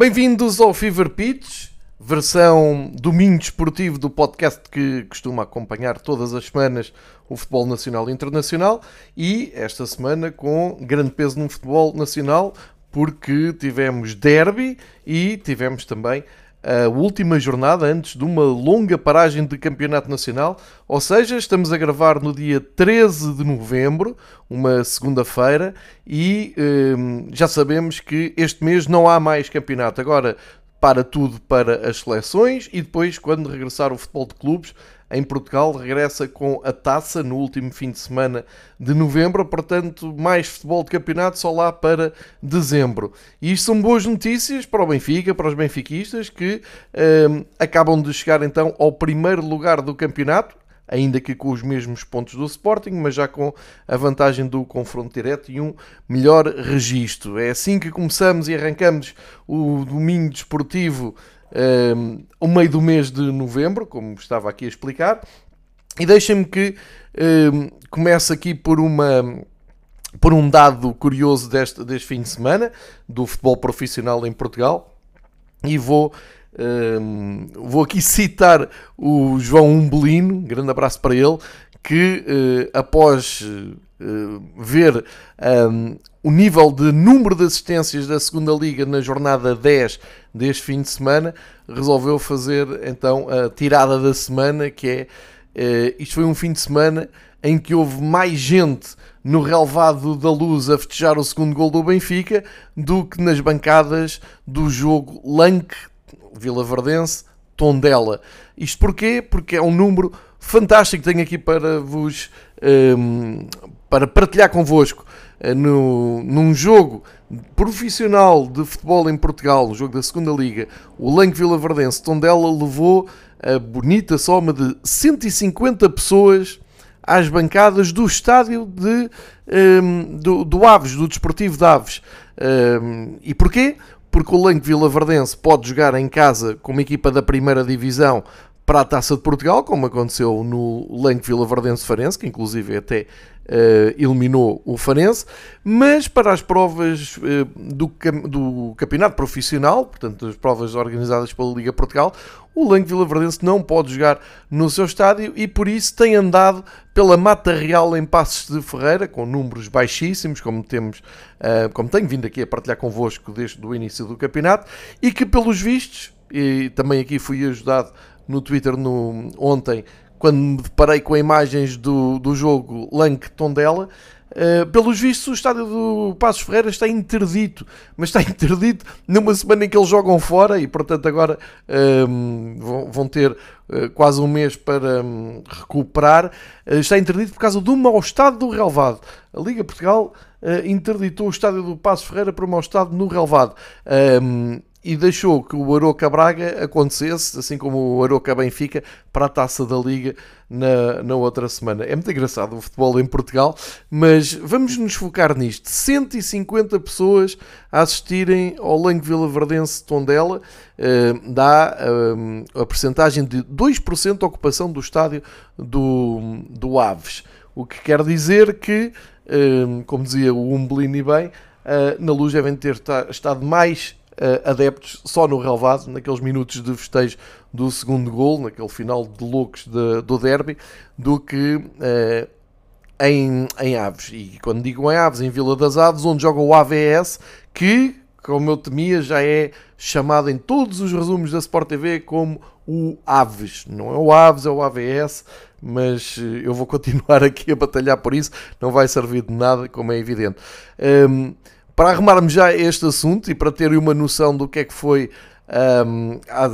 Bem-vindos ao Fever Pitch, versão domingo desportivo do podcast que costuma acompanhar todas as semanas o futebol nacional e internacional e esta semana com grande peso no futebol nacional porque tivemos derby e tivemos também a última jornada antes de uma longa paragem de campeonato nacional, ou seja, estamos a gravar no dia 13 de novembro, uma segunda-feira, e hum, já sabemos que este mês não há mais campeonato. Agora para tudo para as seleções e depois, quando regressar o futebol de clubes, em Portugal regressa com a taça no último fim de semana de novembro, portanto, mais futebol de campeonato só lá para dezembro. E isto são boas notícias para o Benfica, para os benfiquistas que um, acabam de chegar então ao primeiro lugar do campeonato ainda que com os mesmos pontos do Sporting, mas já com a vantagem do confronto direto e um melhor registro. É assim que começamos e arrancamos o domingo desportivo um, ao meio do mês de novembro, como estava aqui a explicar. E deixem-me que um, comece aqui por uma por um dado curioso deste, deste fim de semana do futebol profissional em Portugal e vou um, vou aqui citar o João Umbelino, grande abraço para ele, que uh, após uh, ver um, o nível de número de assistências da segunda Liga na jornada 10 deste fim de semana, resolveu fazer então a tirada da semana, que é isto foi um fim de semana em que houve mais gente no relevado da luz a festejar o segundo gol do Benfica do que nas bancadas do jogo Lanque Vila Verdense, Tondela. Isto porquê? Porque é um número fantástico tenho aqui para vos um, para partilhar convosco uh, no, num jogo profissional de futebol em Portugal, no jogo da segunda Liga, o Lanque Vila Verdense Tondela levou a bonita soma de 150 pessoas às bancadas do estádio de, um, do, do Aves, do Desportivo de Aves. Um, e porquê? porque o Lanque Vila Verdense pode jogar em casa com uma equipa da primeira divisão para a Taça de Portugal, como aconteceu no Lanque Vila Verdense Farense, que inclusive até uh, eliminou o Farense, mas para as provas uh, do, do campeonato profissional, portanto as provas organizadas pela Liga Portugal, o Lanque Vila Verdense não pode jogar no seu estádio e por isso tem andado pela Mata Real em Passos de Ferreira, com números baixíssimos, como temos, uh, como tenho vindo aqui a partilhar convosco desde o início do campeonato, e que pelos vistos, e também aqui fui ajudado no Twitter no, ontem, quando me deparei com imagens do, do jogo Lanque Tondela, Uh, pelos vistos, o estádio do Passos Ferreira está interdito, mas está interdito numa semana em que eles jogam fora e, portanto, agora uh, vão, vão, ter uh, quase um mês para um, recuperar. Eh, está interdito por causa do mau estado do relevado. A Liga Portugal interditou o estádio do Passos Ferreira por um mau estado no relevado. Ehm, e deixou que o Aroca Braga acontecesse, assim como o Aroca Benfica, para a taça da Liga na, na outra semana. É muito engraçado o futebol em Portugal, mas vamos nos focar nisto. 150 pessoas a assistirem ao Langue Vila Verdense Tondela, uh, dá uh, a percentagem de 2% de ocupação do estádio do, do Aves. O que quer dizer que, uh, como dizia o Umbelini bem, na luz devem ter estado mais adeptos só no relevado, naqueles minutos de festejo do segundo gol, naquele final de loucos de, do derby, do que uh, em, em Aves. E quando digo em Aves, em Vila das Aves, onde joga o AVS, que, como eu temia, já é chamado em todos os resumos da Sport TV como o Aves. Não é o Aves, é o AVS, mas eh, eu vou continuar aqui a batalhar por isso, não vai servir de nada, como é evidente. Um, para arrumarmos já este assunto e para terem uma noção do que é que foi um, a, a, a,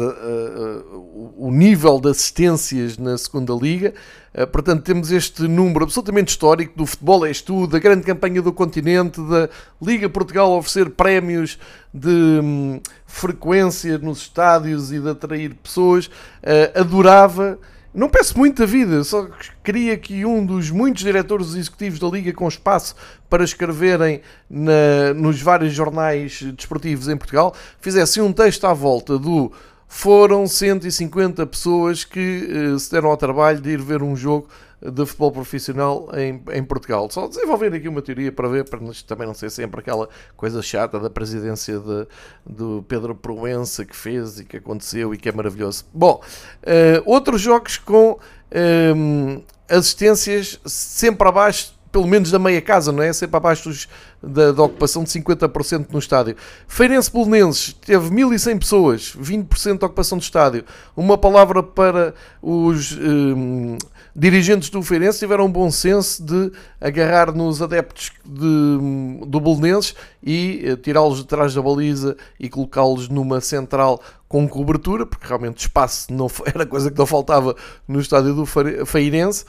o nível de assistências na segunda liga. Uh, portanto, temos este número absolutamente histórico do futebol é tudo, da grande campanha do continente, da Liga Portugal oferecer prémios de um, frequência nos estádios e de atrair pessoas. Uh, adorava Não peço muito da vida, só queria que um dos muitos diretores executivos da Liga com espaço para escreverem na, nos vários jornais desportivos em Portugal fizesse um texto à volta do foram 150 pessoas que uh, se deram ao trabalho de ir ver um jogo de futebol profissional em, em Portugal. Só desenvolver aqui uma teoria para ver, para também não ser sempre aquela coisa chata da presidência de, do Pedro Proença que fez e que aconteceu e que é maravilhoso. Bom, uh, outros jogos com uh, assistências sempre abaixo pelo menos da meia casa, não é? Sempre abaixo dos, da, da, ocupação de 50% no estádio. Feirense Belenenses teve 1100 pessoas, 20% de ocupação do estádio. Uma palavra para os um, dirigentes do Feirense, tiveram um bom senso de agarrar nos adeptos de, do Belenenses e uh, tirá-los de trás da baliza e colocá-los numa central com cobertura, porque realmente espaço não, era coisa que não faltava no estádio do Feirense.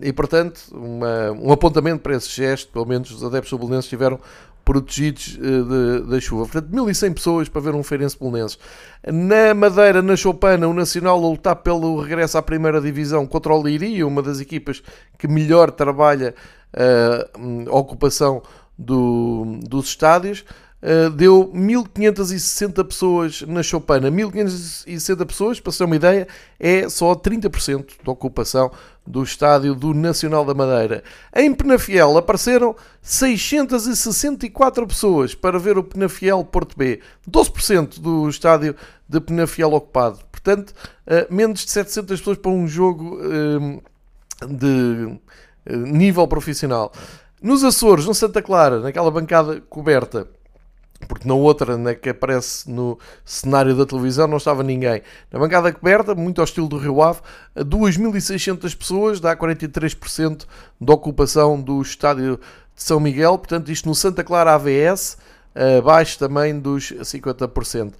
E portanto, uma, um apontamento para esse gesto, pelo menos os adeptos bolonenses estiveram protegidos uh, da chuva. Portanto, 1100 pessoas para ver um Feirense Bolonenses. Na Madeira, na Chopana, o Nacional a lutar pelo regresso à primeira divisão contra o Leiria, uma das equipas que melhor trabalha uh, a ocupação do, dos estádios. Uh, deu 1560 pessoas na Chopana. 1560 pessoas, para ser uma ideia, é só 30% da ocupação do estádio do Nacional da Madeira. Em Penafiel apareceram 664 pessoas para ver o Penafiel Porto B. 12% do estádio de Penafiel ocupado. Portanto, uh, menos de 700 pessoas para um jogo uh, de nível profissional. Nos Açores, no Santa Clara, naquela bancada coberta, porque na outra, né, que aparece no cenário da televisão, não estava ninguém. Na bancada coberta, muito ao estilo do Rio Ave, 2.600 pessoas, dá 43% de ocupação do estádio de São Miguel, portanto, isto no Santa Clara AVS, abaixo também dos 50%.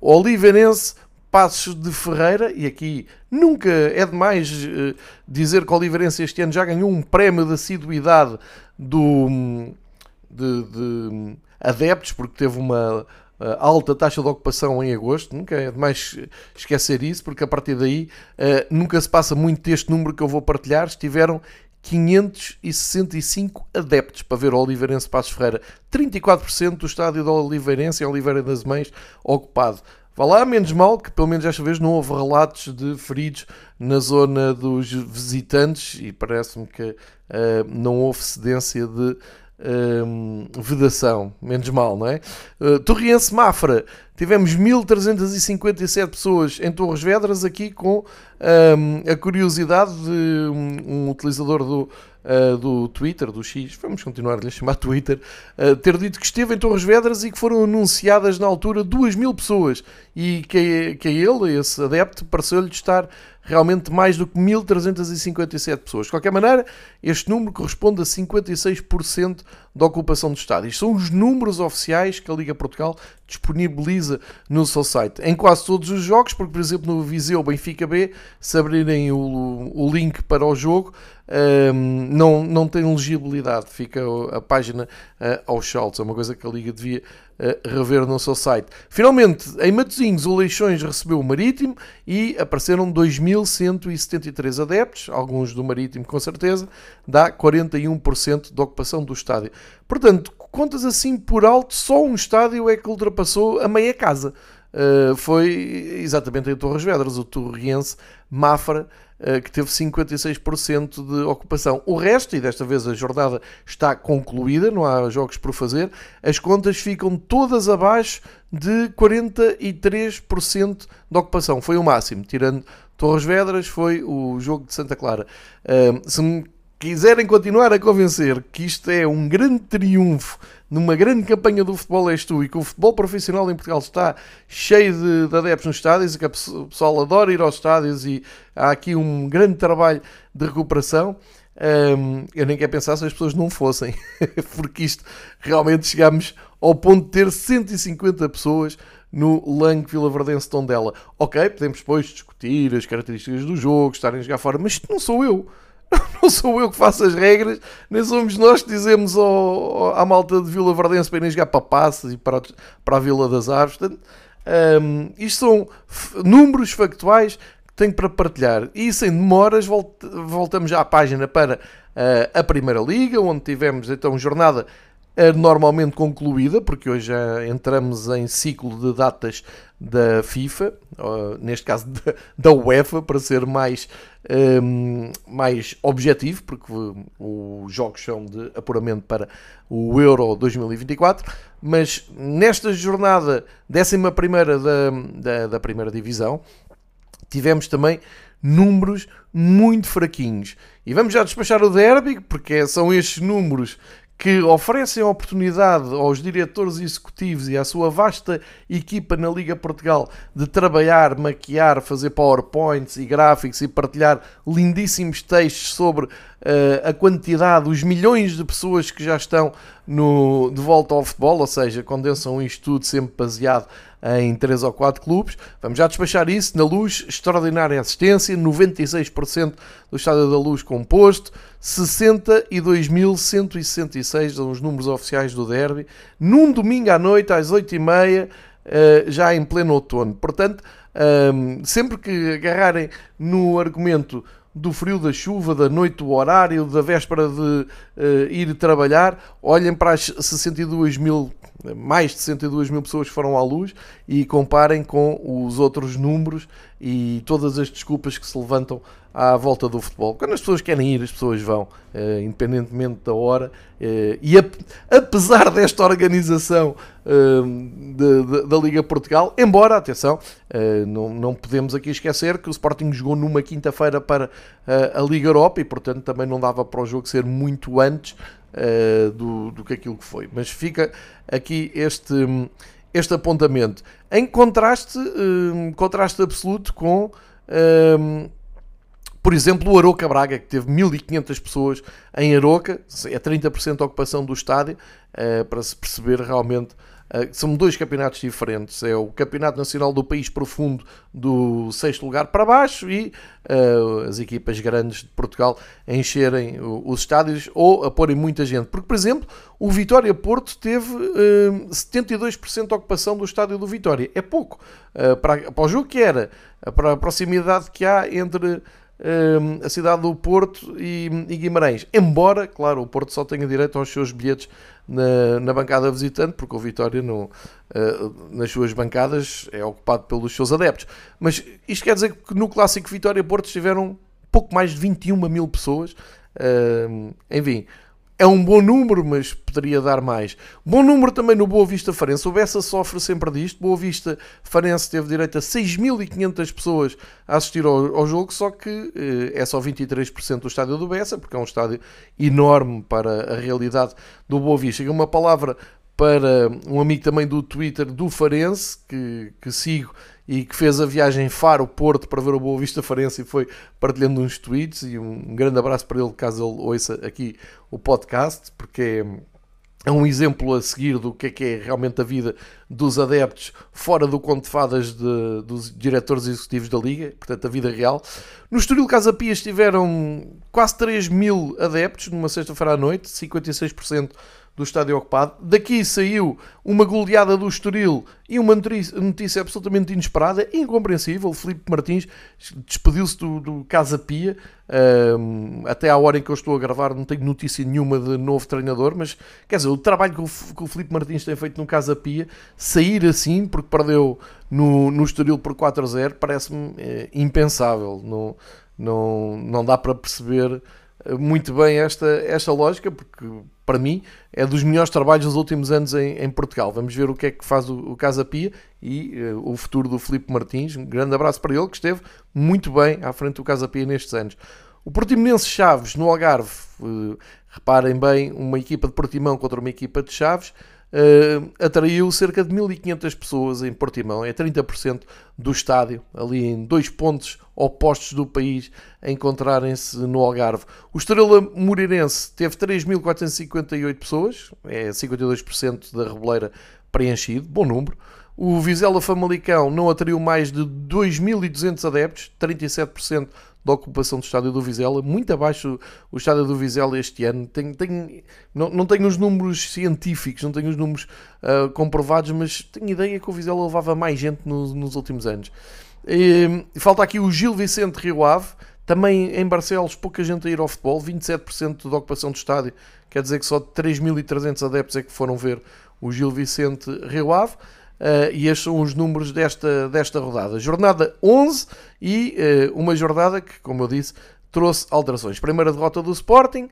O Oliveirense, Passos de Ferreira, e aqui nunca é demais uh, dizer que o Oliveirense este ano já ganhou um prémio de assiduidade do. de, de adeptos, porque teve uma uh, alta taxa de ocupação em agosto. Nunca é demais esquecer isso, porque a partir daí uh, nunca se passa muito deste número que eu vou partilhar. Estiveram 565 adeptos para ver o Oliveirense Passos Ferreira. 34% do estádio do Oliveirense em Oliveira das Mães ocupado. Vá lá, menos mal que pelo menos desta vez não houve relatos de feridos na zona dos visitantes e parece-me que uh, não houve cedência de um, vedação, menos mal, não é? Uh, Torriense Mafra, tivemos 1357 pessoas em Torres Vedras, aqui com um, a curiosidade de um, um utilizador do, uh, do Twitter, do X, vamos continuar a lhe chamar Twitter, uh, ter dito que esteve em Torres Vedras e que foram anunciadas na altura 2 mil pessoas e que, que ele, esse adepto, pareceu-lhe estar realmente mais do que 1.357 pessoas. De qualquer maneira, este número corresponde a 56% da ocupação do estádio. Isto são os números oficiais que a Liga Portugal disponibiliza no seu site. Em quase todos os jogos, porque, por exemplo, no Viseu Benfica B, se abrirem o, o link para o jogo, um, não, não tem legibilidade, fica a página uh, aos saltos. É uma coisa que a Liga devia rever no seu site. Finalmente, em Matosinhos, o Leixões recebeu o Marítimo e apareceram 2.173 adeptos, alguns do Marítimo com certeza, dá 41% da ocupação do estádio. Portanto, contas assim por alto, só um estádio é que ultrapassou a meia casa. Uh, foi exatamente em Torres Vedras, o Torriense Mafra, uh, que teve 56% de ocupação. O resto, e desta vez a jornada está concluída, não há jogos por fazer, as contas ficam todas abaixo de 43% de ocupação. Foi o máximo, tirando Torres Vedras, foi o jogo de Santa Clara. Uh, se me quiserem continuar a convencer que isto é um grande triunfo numa grande campanha do futebol és tu e que o futebol profissional em Portugal está cheio de, de adeptos nos estádios e que o pessoal adora ir aos estádios e há aqui um grande trabalho de recuperação. Um, eu nem quero pensar se as pessoas não fossem, porque isto realmente chegámos ao ponto de ter 150 pessoas no Lang Vila Verdense Tondela. Ok, podemos depois discutir as características do jogo, estarem a jogar fora, mas não sou eu. não sou eu que faço as regras, nem somos nós que dizemos ao, à malta de Vila Verdense para irem jogar para Passas e para, para a Vila das Aves. Portanto, um, isto são números factuais que tenho para partilhar. E sem demoras, voltamos já à página para uh, a Primeira Liga, onde tivemos então jornada normalmente concluída, porque hoje já entramos em ciclo de datas da FIFA, neste caso da UEFA, para ser mais, um, mais objetivo, porque os jogos são de apuramento para o Euro 2024. Mas nesta jornada 11 da, da, da primeira divisão, tivemos também números muito fraquinhos. E vamos já despachar o derby, porque são estes números que oferecem a oportunidade aos diretores executivos e à sua vasta equipa na Liga Portugal de trabalhar, maquiar, fazer PowerPoints e gráficos e partilhar lindíssimos textos sobre uh, a quantidade, os milhões de pessoas que já estão no, de volta ao futebol, ou seja, condensam isto tudo sempre baseado em 3 ou 4 clubes. Vamos já despachar isso na luz, extraordinária assistência, 96% do Estádio da Luz composto, 62.166 são os números oficiais do derby, num domingo à noite às 8h30, eh, já em pleno outono. Portanto, ehm, sempre que agarrarem no argumento do frio, da chuva, da noite, do horário, da véspera de uh, ir trabalhar, olhem para as 62 mil, mais de 62 mil pessoas foram à luz e comparem com os outros números e todas as desculpas que se levantam à volta do futebol. Quando as pessoas querem ir, as pessoas vão, uh, independentemente da hora. Uh, e ap apesar desta organização uh, de, de, da Liga Portugal, embora, atenção, não, não podemos aqui esquecer que o Sporting jogou numa quinta-feira para a Liga Europa e, portanto, também não dava para o jogo ser muito antes do, do que aquilo que foi. Mas fica aqui este. Este apontamento em contraste, contraste absoluto com por exemplo, o Aroca Braga, que teve 1500 pessoas em Aroca, é 30% a ocupação do estádio, eh, para se perceber realmente eh, são dois campeonatos diferentes. É o Campeonato Nacional do País Profundo do sexto lugar para baixo e uh, as equipas grandes de Portugal encherem os estádios ou a porem muita gente. Porque, por exemplo, o Vitória Porto teve uh, 72% de ocupação do estádio do Vitória. É pouco. Uh, para, para o jogo que era, para a proximidade que há entre a cidade do Porto e, Guimarães. Embora, claro, o Porto só tenha direito aos seus bilhetes na, na bancada visitante, porque o Vitória uh, nas suas bancadas é ocupado pelos seus adeptos. Mas isto quer dizer que no clássico Vitória-Porto estiveram pouco mais de 21 mil pessoas. Uh, enfim, é um bom número, mas poderia dar mais. Bom número também no Boa Vista Farense. O Bessa sofre sempre disto. Boa Vista Farense teve direito a 6.500 pessoas a assistir ao, ao jogo, só que eh, é só 23% do estádio do Bessa, porque é um estádio enorme para a realidade do Boa Vista. E uma palavra para um amigo também do Twitter do Farense, que, que sigo e que fez a viagem Faro-Porto para ver o Boa Vista Farense e foi partilhando uns tweets e um grande abraço para ele caso ele ouça aqui o podcast, porque é um exemplo a seguir do que é que é realmente a vida dos adeptos fora do conto de fadas de, dos diretores executivos da Liga, portanto a vida real. No Estoril Casa Pia estiveram quase 3 mil adeptos numa sexta-feira à noite, 56% do estádio ocupado. Daqui saiu uma goleada do Estoril e uma notícia absolutamente inesperada, incompreensível. Felipe Martins despediu-se do, do, Casa Pia. Um, até à hora em que eu estou a gravar, não tenho notícia nenhuma de novo treinador, mas quer dizer, o trabalho que o, que o Felipe Martins tem feito no Casa Pia, sair assim, porque perdeu no, no Estoril por 4 a 0, parece-me é, impensável. Não, não, não dá para perceber muito bem esta, esta lógica, porque para mim é dos melhores trabalhos dos últimos anos em, em Portugal. Vamos ver o que é que faz o, o Casa Pia e uh, o futuro do Filipe Martins. Um grande abraço para ele, que esteve muito bem à frente do Casa Pia nestes anos. O Portimonense Chaves no Algarve, uh, reparem bem, uma equipa de Portimão contra uma equipa de Chaves uh, atraiu cerca de 1500 pessoas em Portimão, é 30% do estádio, ali em dois pontos opostos do país, a encontrarem-se no Algarve. O Estrela Moreirense teve 3.458 pessoas, é 52% da reboleira preenchido, bom número. O Vizela Famalicão não atraiu mais de 2.200 adeptos, 37% da ocupação do estádio do Vizela, muito abaixo o estádio do Vizela este ano. Tenho, tenho, não, não tenho os números científicos, não tenho os números uh, comprovados, mas tenho ideia que o Vizela levava mais gente nos, nos últimos anos. E, falta aqui o Gil Vicente Rio Ave, também em Barcelos, pouca gente a ir ao futebol, 27% da ocupação do estádio, quer dizer que só 3.300 adeptos é que foram ver o Gil Vicente Rio Ave. Uh, e estes são os números desta, desta rodada. Jornada 11 e uh, uma jornada que, como eu disse, trouxe alterações. Primeira derrota do Sporting,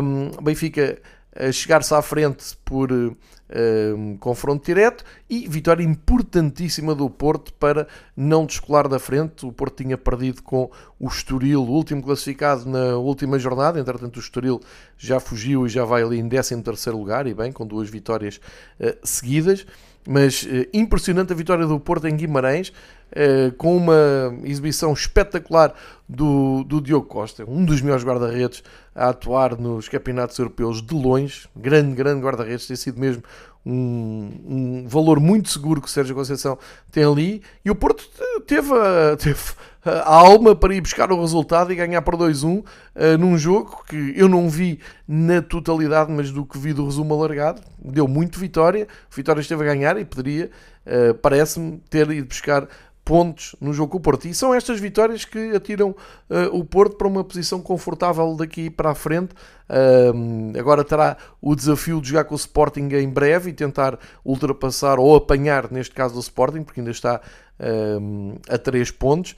um, Benfica a chegar-se à frente por um, confronto direto e vitória importantíssima do Porto para não descolar da frente. O Porto tinha perdido com o Estoril, o último classificado na última jornada, entretanto o Estoril já fugiu e já vai ali em 13 lugar, e bem, com duas vitórias uh, seguidas. Mas uh, impressionante a vitória do Porto em Guimarães, uh, com uma exibição espetacular do, do Diogo Costa, um dos melhores guarda-redes a atuar nos campeonatos europeus de longe. Grande, grande guarda-redes, tem sido mesmo um, um, valor muito seguro que o Sérgio Conceição tem ali. E o Porto teve teve a alma para ir buscar o resultado e ganhar por 2-1 uh, eh, num jogo que eu não vi na totalidade, mas do que vi do resumo alargado. Deu muito vitória. Vitória esteve a ganhar e poderia, uh, parece-me, ter ido buscar pontos no jogo com o Porto. E são estas vitórias que atiram uh, o Porto para uma posição confortável daqui para a frente. Uh, agora terá o desafio de jogar com o Sporting em breve e tentar ultrapassar ou apanhar, neste caso, o Sporting, porque ainda está uh, a 3 pontos.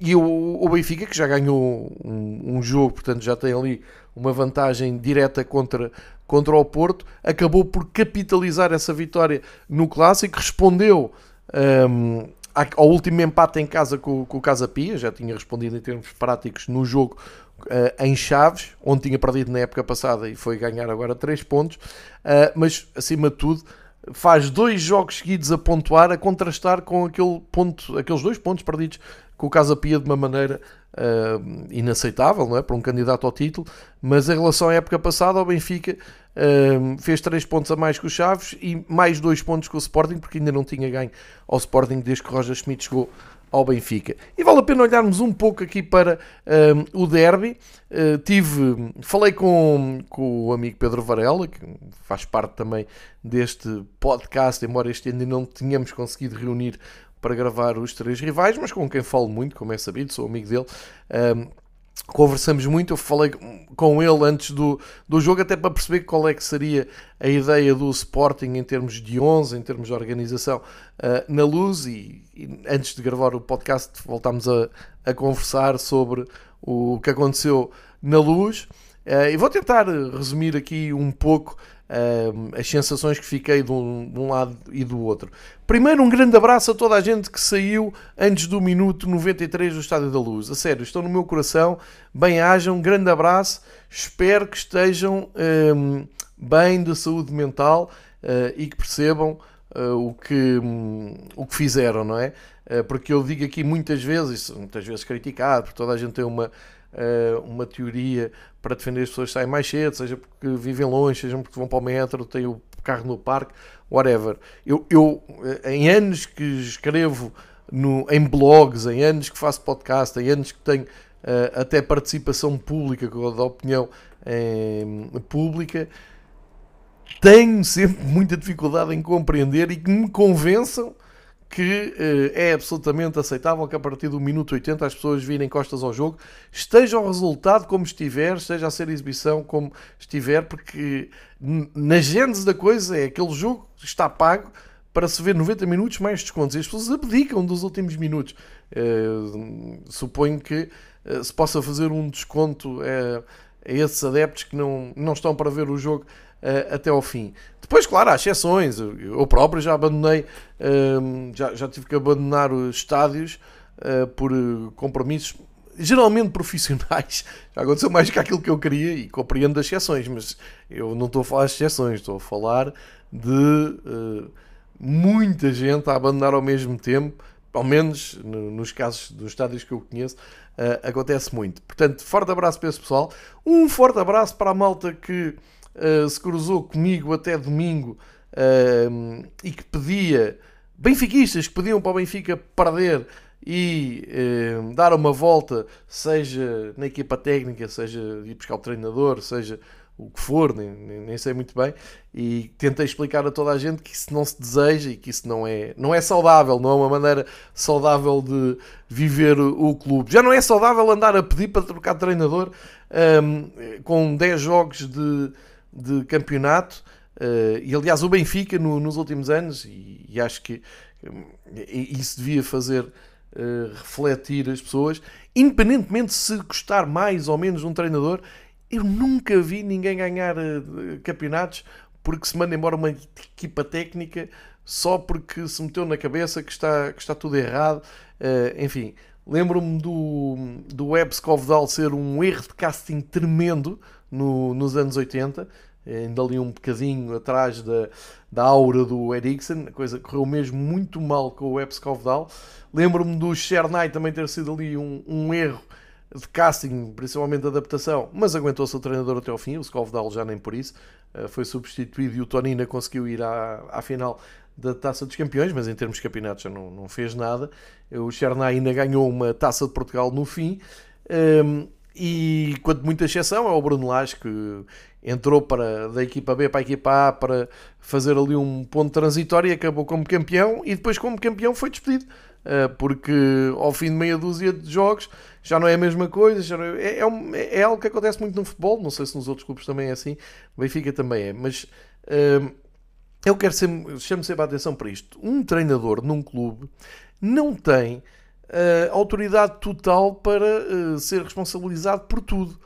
E o, Benfica, que já ganhou um, jogo, portanto já tem ali uma vantagem direta contra, contra o Porto, acabou por capitalizar essa vitória no Clássico, respondeu um, ao último empate em casa com, com o Casa Pia, já tinha respondido em termos práticos no jogo uh, em Chaves, onde tinha perdido na época passada e foi ganhar agora 3 pontos, uh, mas acima de tudo faz dois jogos seguidos a pontuar, a contrastar com aquele ponto, aqueles dois pontos perdidos com o Casa Pia de uma maneira uh, inaceitável não é? para um candidato ao título, mas em relação à época passada, o Benfica uh, fez 3 pontos a mais que o Chaves e mais 2 pontos com o Sporting, porque ainda não tinha ganho ao Sporting desde que Roger Schmidt chegou ao Benfica. E vale a pena olharmos um pouco aqui para uh, o derby. Uh, tive, falei com, com o amigo Pedro Varela, que faz parte também deste podcast, embora este ano não tenhamos conseguido reunir para gravar os três rivais, mas com quem falo muito, como é sabido, sou amigo dele. Um, conversamos muito, eu falei com ele antes do, do jogo, até para perceber qual é que seria a ideia do Sporting em termos de 11, em termos de organização uh, na luz, e, antes de gravar o podcast voltámos a, a conversar sobre o que aconteceu na luz, uh, e vou tentar resumir aqui um pouco uh, as sensações que fiquei de um, de um, lado e do outro. Primeiro, um grande abraço a toda a gente que saiu antes do minuto 93 do Estádio da Luz. A sério, estão no meu coração. Bem-hajam, um grande abraço. Espero que estejam um, bem de saúde mental uh, e que percebam o, que, um, o que fizeram, não é? Uh, porque eu digo aqui muitas vezes, muitas vezes criticado, porque toda a gente tem uma uh, uma teoria para defender as pessoas que saem mais cedo, seja porque vivem longe, seja porque vão para o metro, têm o carro no parque, whatever. Eu, eu eh, em anos que escrevo no, em blogs, em anos que faço podcast, em anos que tenho uh, até participação pública, da opinião pública, tenho sempre muita dificuldade em compreender e que me convençam que uh, é absolutamente aceitável que a partir do minuto 80 as pessoas virem costas ao jogo, esteja o resultado como estiver, esteja a ser exibição como estiver, porque na gênese da coisa é aquele jogo está pago para se ver 90 minutos mais descontos e as pessoas abdicam dos últimos minutos. Uh, suponho que uh, se possa fazer um desconto a esses adeptos que não, não estão para ver o jogo uh, até ao fim. Depois, claro, há exceções. Eu próprio já abandonei, uh, já, já tive que abandonar os estádios uh, por compromissos geralmente profissionais. Já aconteceu mais que aquilo que eu queria e compreendo as exceções, mas eu não estou a falar de exceções, estou a falar de muita gente a abandonar ao mesmo tempo, ao menos nos casos dos estádios que eu conheço, uh, acontece muito. Portanto, forte abraço para esse pessoal. Um forte abraço para a malta que uh, se cruzou comigo até domingo uh, e que pedia, benfiquistas que pediam para o Benfica perder e uh, dar uma volta, seja na equipa técnica, seja ir buscar o treinador, seja o que for, nem, nem, sei muito bem, e tentei explicar a toda a gente que isso não se deseja e que isso não é, não é saudável, não é uma maneira saudável de viver o clube. Já não é saudável andar a pedir para trocar de treinador um, com 10 jogos de, de campeonato. Uh, e aliás, o Benfica no, nos últimos anos, e, e acho que isso devia fazer uh, refletir as pessoas, independentemente se custar mais ou menos um treinador, eu nunca vi ninguém ganhar uh, campeonatos porque se manda embora uma equipa técnica só porque se meteu na cabeça que está, que está tudo errado. Uh, enfim, lembro-me do, do Webs Covedal ser um erro de casting tremendo no, nos anos 80 ainda ali um bocadinho atrás da, da aura do Eriksen, a coisa correu mesmo muito mal com o Epps Covedal. Lembro-me do Chernay também ter sido ali um, um erro de casting, principalmente de adaptação, mas aguentou-se o treinador até ao fim, o Scovedal já nem por isso, eh, foi substituído e o Tonina conseguiu ir à, à final da Taça dos Campeões, mas em termos de campeonatos já não, não fez nada. O Chernay ainda ganhou uma Taça de Portugal no fim. Um, ehm, e quanto muita exceção é o Bruno Lage que entrou para, da equipa B para a equipa A para fazer ali um ponto transitório e acabou como campeão e depois como campeão foi despedido. Eh, porque ao fim de meia dúzia de jogos já não é a mesma coisa é, é, um, é, algo que acontece muito no futebol não sei se nos outros clubes também é assim Benfica também é mas uh, eu quero sempre, chamo sempre a atenção para isto. Um treinador num clube não tem uh, autoridade total para uh, ser responsabilizado por tudo.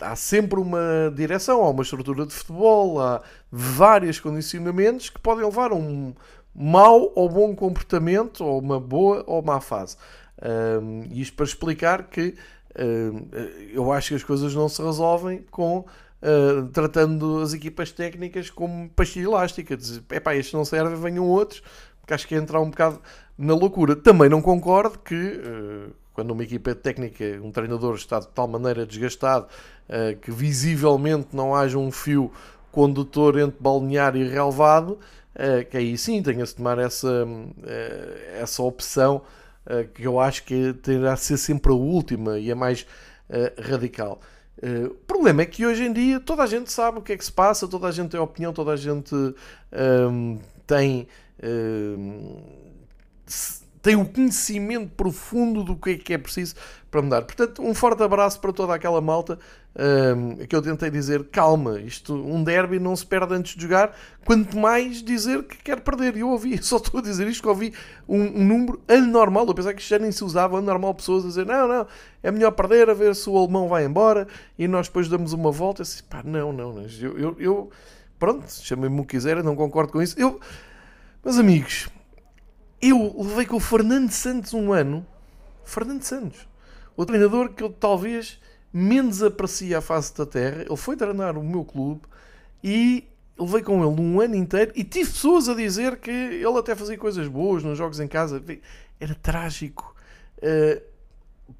Há sempre uma direção, há uma estrutura de futebol, há vários condicionamentos que podem levar a um mau ou bom comportamento, ou uma boa ou má fase. Uh, isto para explicar que uh, eu acho que as coisas não se resolvem com uh, tratando as equipas técnicas como pastilha elástica. Dizer, epá, estes não servem, venham outros, porque acho que entrar um bocado na loucura. Também não concordo que uh, quando uma equipa técnica, um treinador está de tal maneira desgastado uh, que visivelmente não haja um fio condutor entre balneário e relevado, uh, que aí sim tenha-se de tomar essa, essa opção que eu acho que terá de ser sempre a última e a mais radical. o problema é que hoje em dia toda a gente sabe o que é que se passa, toda a gente tem opinião, toda a gente tem tem o conhecimento profundo do que é que é preciso para mudar. Portanto, um forte abraço para toda aquela malta um, que eu tentei dizer, calma, isto, um derby não se perde antes de jogar, quanto mais dizer que quer perder. Eu ouvi, só estou a dizer isto, que ouvi um, um número anormal, eu pensava que isto já nem se usava, anormal, pessoas a dizer, não, não, é melhor perder, a ver se o alemão vai embora, e nós depois damos uma volta, assim, pá, não, não, eu, eu, eu pronto, chamem-me o que quiser, não concordo com isso. Eu, meus amigos, eu levei com o Fernando Santos um ano. Fernando Santos. O treinador que eu talvez menos aprecia a face da terra. Ele foi treinar o meu clube e levei com ele um ano inteiro e tive pessoas a dizer que ele até fazia coisas boas nos jogos em casa. Era trágico. Uh,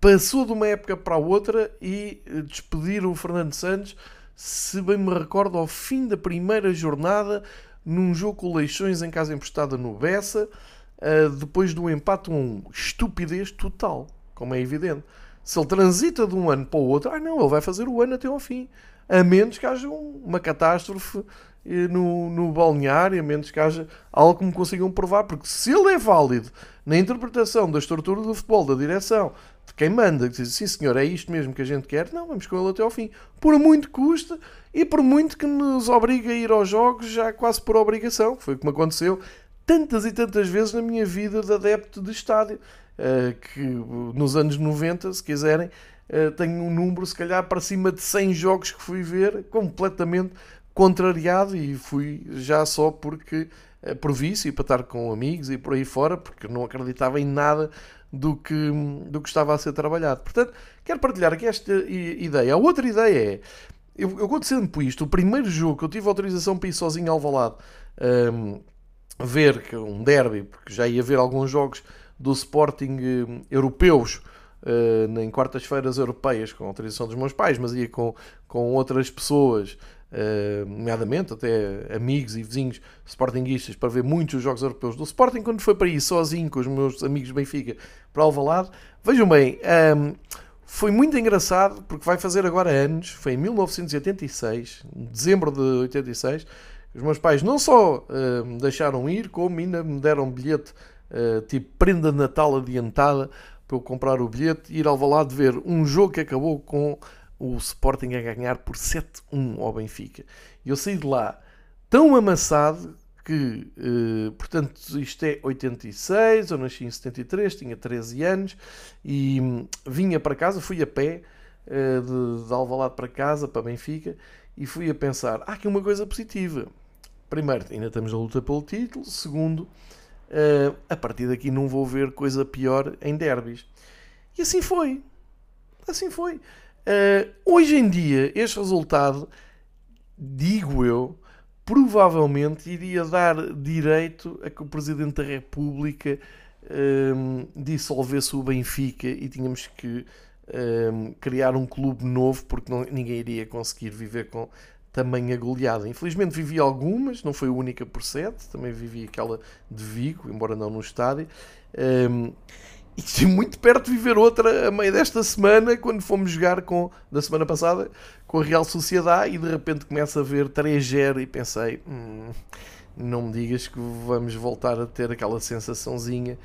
passou de uma época para a outra e despedir o Fernando Santos, se bem me recordo, ao fim da primeira jornada, num jogo com Leixões em casa emprestada no Bessa uh, depois do empate um estupidez total, como é evidente. Se ele transita de um ano para o outro, ah não, ele vai fazer o ano até ao fim. A menos que haja uma catástrofe eh, no, no balneário, a menos que haja algo que me consigam provar, porque se ele é válido na interpretação da estrutura do futebol, da direção, de quem manda, que diz sim senhor, é isto mesmo que a gente quer, não, vamos com ele até ao fim. Por muito que custa e por muito que nos obriga a ir aos jogos, já quase por obrigação, foi o que me aconteceu tantas e tantas vezes na minha vida de adepto de estádio. Uh, que nos anos 90, se quiserem, uh, tenho um número, se calhar, para cima de 100 jogos que fui ver, completamente contrariado e fui já só porque uh, por vício e para estar com amigos e por aí fora, porque não acreditava em nada do que, do que estava a ser trabalhado. Portanto, quero partilhar aqui esta ideia. A outra ideia é, eu, eu conto sempre isto, o primeiro jogo que eu tive autorização para ir sozinho ao Valado, um, ehm, ver que um derby, porque já ia ver alguns jogos do Sporting eh, europeus uh, em quartas-feiras europeias com autorização dos meus pais, mas ia com, com outras pessoas, uh, nomeadamente até amigos e vizinhos sportinguistas, para ver muitos jogos europeus do Sporting. Quando foi para ir sozinho com os meus amigos Benfica para Alvalade, vejam bem, um, ehm, foi muito engraçado porque vai fazer agora anos, foi em 1986, dezembro de 86. Os meus pais não só uh, me deixaram ir, como ainda me deram bilhete uh, tipo prenda de Natal adiantada para eu comprar o bilhete e ir ao Valado ver um jogo que acabou com o Sporting a ganhar por 7-1 ao Benfica. E eu saí de lá tão amassado que, uh, portanto, isto é 86, eu nasci em 73, tinha 13 anos e um, vinha para casa, fui a pé de, de Alvalade para casa, para Benfica, e fui a pensar, há aqui uma coisa positiva. Primeiro, ainda estamos na luta pelo título. Segundo, uh, a partir daqui não vou ver coisa pior em derbys. E assim foi. Assim foi. hoje em dia, este resultado, digo eu, provavelmente iria dar direito a que o Presidente da República um, dissolvesse o Benfica e tínhamos que um, criar um clube novo porque não, ninguém iria conseguir viver com tamanha goleada. Infelizmente vivi algumas, não foi a única por sete, também vivi aquela de Vigo, embora não no estádio. Um, e estive muito perto de viver outra a meio desta semana, quando fomos jogar com, da semana passada com a Real Sociedade e de repente começa a ver 3-0 e pensei, hum, não me digas que vamos voltar a ter aquela sensaçãozinha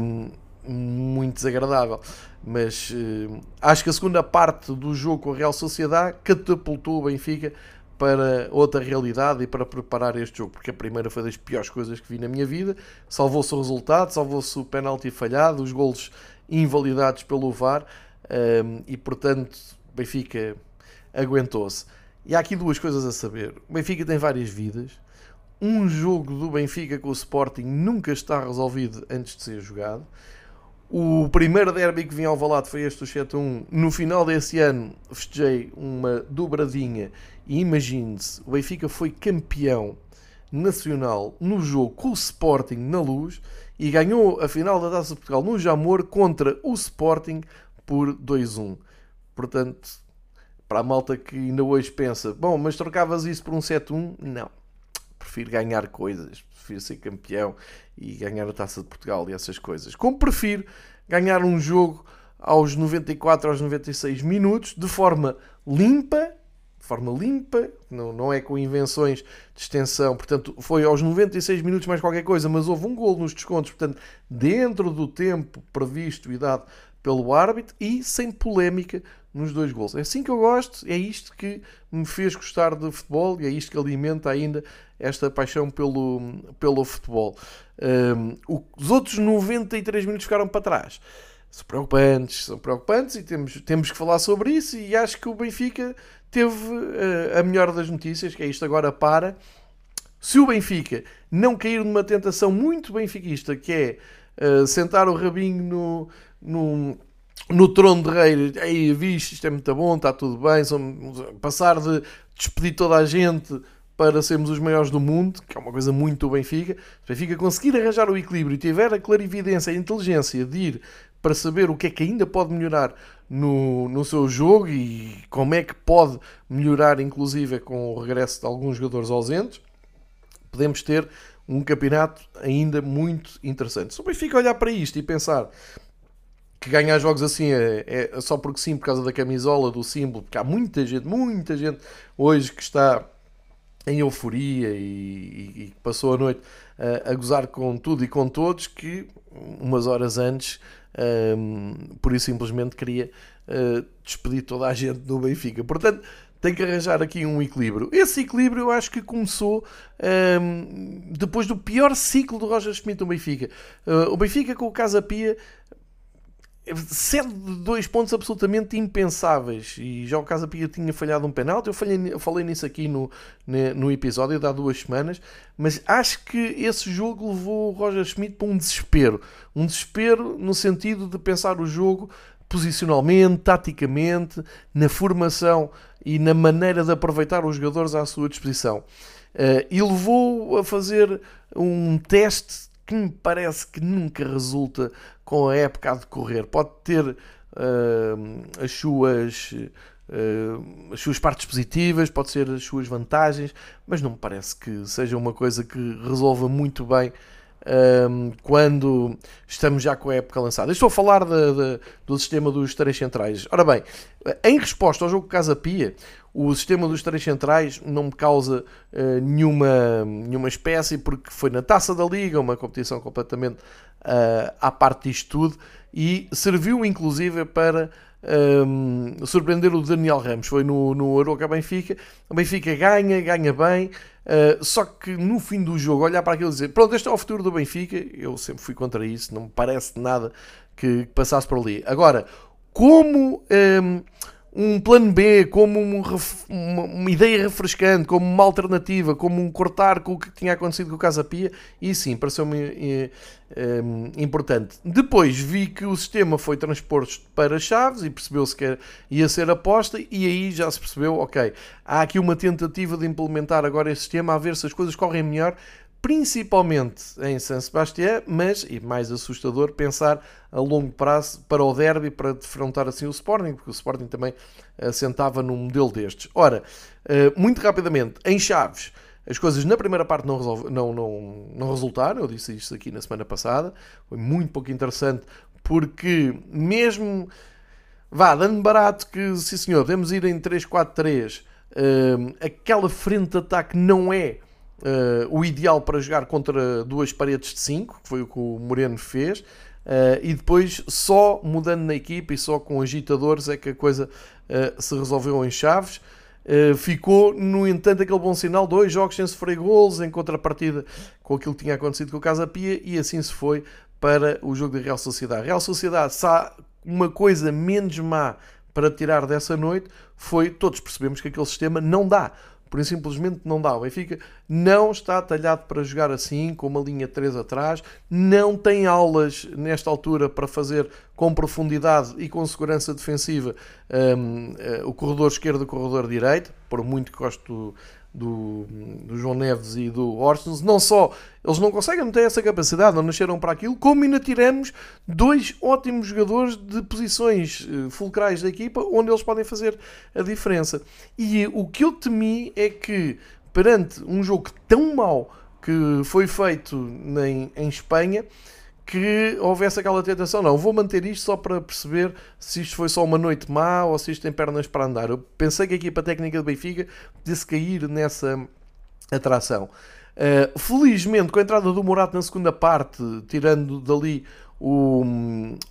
hum, muito desagradável. Mas hum, acho que a segunda parte do jogo com a Real Sociedade catapultou o Benfica para outra realidade e para preparar este jogo, porque a primeira foi das piores coisas que vi na minha vida. Salvou-se o resultado, salvou-se o penalti falhado, os golos invalidados pelo VAR um, e, portanto, Benfica aguentou-se. E há aqui duas coisas a saber. O Benfica tem várias vidas. Um jogo do Benfica com o Sporting nunca está resolvido antes de ser jogado. O primeiro derby que vim ao Valado foi este, o 7-1. No final desse ano festejei uma dobradinha e imagine-se, o Benfica foi campeão nacional no jogo com o Sporting na luz e ganhou a final da Taça de Portugal no Jamor contra o Sporting por 2-1. Portanto, para a malta que ainda hoje pensa, bom, mas trocavas isso por um 7-1? Não. Prefiro ganhar coisas, prefiro ser campeão e ganhar a Taça de Portugal e essas coisas. Como prefiro ganhar um jogo aos 94, aos 96 minutos, de forma limpa, de forma limpa, não, não é com invenções de extensão, portanto, foi aos 96 minutos mais qualquer coisa, mas houve um gol nos descontos, portanto, dentro do tempo previsto e dado pelo árbitro e sem polémica nos dois gols. É assim que eu gosto, é isto que me fez gostar de futebol e é isto que alimenta ainda esta paixão pelo, pelo futebol. Um, os outros 93 minutos ficaram para trás. São preocupantes, são preocupantes e temos, temos que falar sobre isso. E acho que o Benfica teve uh, a melhor das notícias, que é isto agora para. Se o Benfica não cair numa tentação muito benfiquista, que é uh, sentar o rabinho no, no no trono de rei, aí viste, isto é muito bom, está tudo bem, somos, passar de despedir toda a gente para sermos os maiores do mundo, que é uma coisa muito do Benfica, se o Benfica conseguir arranjar o equilíbrio e tiver a clarividência a inteligência de ir para saber o que é que ainda pode melhorar no, no seu jogo e como é que pode melhorar, inclusive, com o regresso de alguns jogadores ausentes, podemos ter um campeonato ainda muito interessante. Se o Benfica olhar para isto e pensar que ganhar jogos assim é, é, só porque sim, por causa da camisola, do símbolo, porque há muita gente, muita gente hoje que está em euforia e, e passou a noite a, a gozar com tudo e com todos, que umas horas antes, um, por isso simplesmente queria uh, despedir toda a gente do Benfica. Portanto, tem que arranjar aqui um equilíbrio. Esse equilíbrio eu acho que começou um, depois do pior ciclo do Roger Schmidt no Benfica. Uh, o Benfica com o Casa Pia cede dois pontos absolutamente impensáveis. E já o Casa Pia tinha falhado um penalti. Eu falei, eu falei nisso aqui no, no episódio de há duas semanas. Mas acho que esse jogo levou o Roger Schmidt para um desespero. Um desespero no sentido de pensar o jogo posicionalmente, taticamente, na formação e na maneira de aproveitar os jogadores à sua disposição. Uh, e levou a fazer um teste que me parece que nunca resulta com a época a decorrer. Pode ter uh, as suas. Uh, as suas partes positivas, pode ser as suas vantagens, mas não me parece que seja uma coisa que resolva muito bem um, quando estamos já com a época lançada. estou a falar de, de, do sistema dos três centrais. Ora bem, em resposta ao jogo Casa Pia, o sistema dos três centrais não me causa uh, nenhuma, nenhuma espécie, porque foi na taça da Liga, uma competição completamente uh, à parte disto tudo, e serviu inclusive para um, surpreender o Daniel Ramos. Foi no, no Aroca Benfica. O Benfica ganha, ganha bem. Uh, só que no fim do jogo, olhar para aquilo e dizer: Pronto, este é o futuro do Benfica. Eu sempre fui contra isso, não me parece nada que passasse por ali. Agora, como. Um, um plano B, como um, uma, uma, ideia refrescante, como uma alternativa, como um cortar com o que tinha acontecido com o Casa Pia, e sim, pareceu-me eh, eh, importante. Depois vi que o sistema foi transposto para Chaves e percebeu-se que ia ser aposta, e aí já se percebeu, ok, há aqui uma tentativa de implementar agora este sistema, a ver se as coisas correm melhor, principalmente em San Sebastián, mas, e mais assustador, pensar a longo prazo para o derby, para defrontar assim o Sporting, porque o Sporting também assentava num modelo destes. Ora, eh, muito rapidamente, em Chaves, as coisas na primeira parte não, resolve, não, não, não resultaram, eu disse isto aqui na semana passada, foi muito pouco interessante, porque mesmo, vá, dando barato que, sim senhor, podemos ir em 3-4-3, uh, aquela frente de ataque não é uh, o ideal para jogar contra duas paredes de 5, que foi o que o Moreno fez, uh, e depois só mudando na equipa e só com agitadores é que a coisa uh, se resolveu em chaves. ficou, no entanto, aquele bom sinal: dois jogos sem sofrer gols, em contrapartida com aquilo que tinha acontecido com o Casa Pia, e assim se foi para o jogo da Real Sociedade. Real Sociedade, se há uma coisa menos má para tirar dessa noite, foi todos percebemos que aquele sistema não dá por simplesmente não dá. O Benfica não está talhado para jogar assim, com uma linha 3 atrás, não tem aulas nesta altura para fazer com profundidade e com segurança defensiva um, eh, o corredor esquerdo e o corredor direito, por muito que gosto do, do, João Neves e do Orsens, não só eles não conseguem, têm essa capacidade, não nasceram para aquilo, como ainda tiramos dois ótimos jogadores de posições uh, fulcrais da equipa onde eles podem fazer a diferença. E o que eu temi é que perante um jogo tão mau que foi feito em, em Espanha, que houvesse aquela tentação. Não, vou manter isto só para perceber se isto foi só uma noite má ou se isto tem pernas para andar. Eu pensei que a equipa técnica do Benfica disse cair nessa atração. Uh, felizmente, com a entrada do Morato na segunda parte, tirando dali o,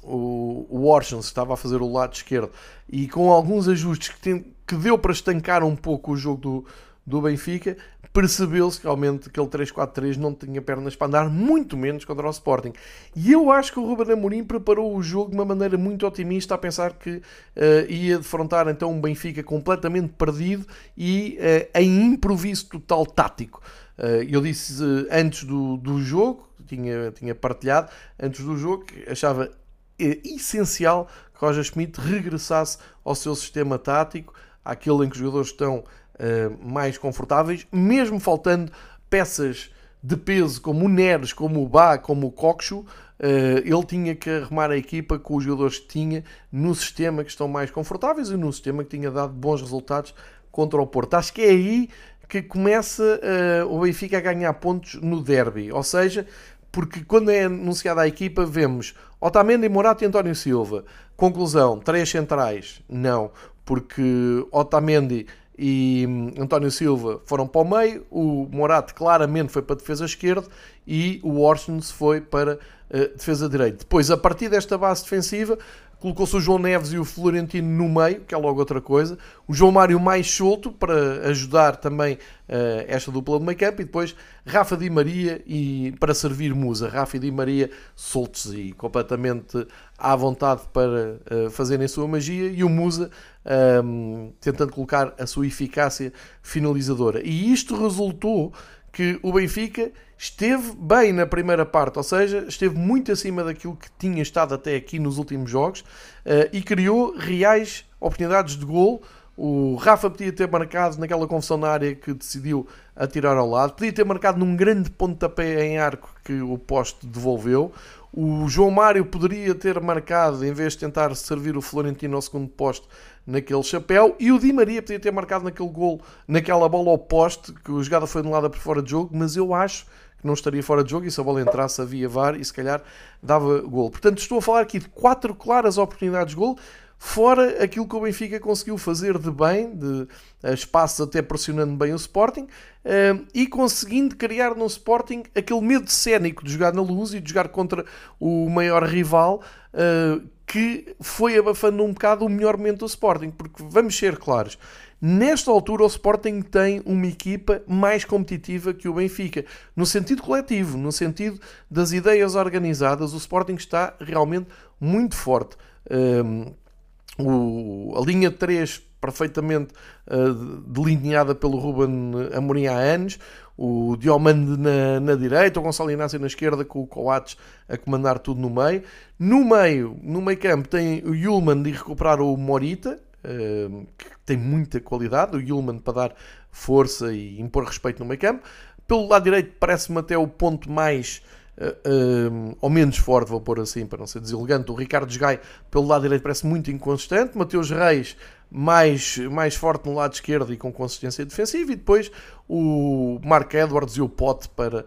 o, o Orsens, estava a fazer o lado esquerdo, e com alguns ajustes que, tem, que deu para estancar um pouco o jogo do, do Benfica, percebeu-se realmente que aquele 3-4-3 não tinha pernas para andar, muito menos contra o Sporting. E eu acho que o Ruben Amorim preparou o jogo de uma maneira muito otimista, a pensar que uh, ia defrontar então um Benfica completamente perdido e uh, em improviso total tático. Uh, eu disse antes do, do jogo, tinha, tinha partilhado, antes do jogo, que achava essencial que Roger Schmidt regressasse ao seu sistema tático, àquele em que os jogadores estão uh, mais confortáveis, mesmo faltando peças de peso como o Neres, como o Bá, como o Coxo, uh, ele tinha que arrumar a equipa com os jogadores que tinha no sistema que estão mais confortáveis e no sistema que tinha dado bons resultados contra o Porto. Acho que é aí que começa uh, o Benfica a ganhar pontos no derby, ou seja, porque quando é anunciada a equipa vemos Otamendi, Morato e António Silva. Conclusão, três centrais? Não, porque Otamendi e hum, António Silva foram para o meio, o Morato claramente foi para a defesa esquerda e o Orsens foi para a defesa direita. Depois, a partir desta base defensiva, colocou-se o João Neves e o Florentino no meio, que é logo outra coisa. O João Mário mais solto para ajudar também uh, esta dupla de meio campo. E depois Rafa Di Maria e para servir Musa. Rafa e Di Maria soltos e completamente à vontade para uh, fazerem sua magia. E o Musa um, tentando colocar a sua eficácia finalizadora. E isto resultou que o Benfica esteve bem na primeira parte, ou seja, esteve muito acima daquilo que tinha estado até aqui nos últimos jogos uh, e criou reais oportunidades de gol. O Rafa podia ter marcado naquela confusão na área que decidiu atirar ao lado, podia ter marcado num grande pontapé em arco que o poste devolveu. O João Mário poderia ter marcado, em vez de tentar servir o Florentino ao segundo poste, naquele chapéu. E o Di Maria podia ter marcado naquele gol, naquela bola ao poste, que a jogada foi anulada por fora de jogo, mas eu acho que não estaria fora de jogo e se a bola entrasse havia VAR e se calhar dava gol. Portanto, estou a falar aqui de quatro claras oportunidades de gol, fora aquilo que o Benfica conseguiu fazer de bem, de espaços até pressionando bem o Sporting, e conseguindo criar no Sporting aquele medo cénico de jogar na luz e de jogar contra o maior rival, que foi abafando um bocado o melhor momento do Sporting, porque vamos ser claros, nesta altura o Sporting tem uma equipa mais competitiva que o Benfica, no sentido coletivo, no sentido das ideias organizadas, o Sporting está realmente muito forte. Um, o, a linha 3 perfeitamente uh, delineada pelo Ruben Amorim há anos, o Diomande na, na direita, o Gonçalo Inácio na esquerda, com o Coates a comandar tudo no meio. No meio, no meio campo, tem o Yulman de recuperar o Morita, uh, que tem muita qualidade, o Yulman para dar força e impor respeito no meio campo. Pelo lado direito, parece-me até o ponto mais uh, ou menos forte, vou pôr assim, para não ser deselegante. O Ricardo Gai, pelo lado direito, parece muito inconsistente. Mateus Reis, mais, mais forte no lado esquerdo e com consistência defensiva. E depois o Mark Edwards e o Pote para uh,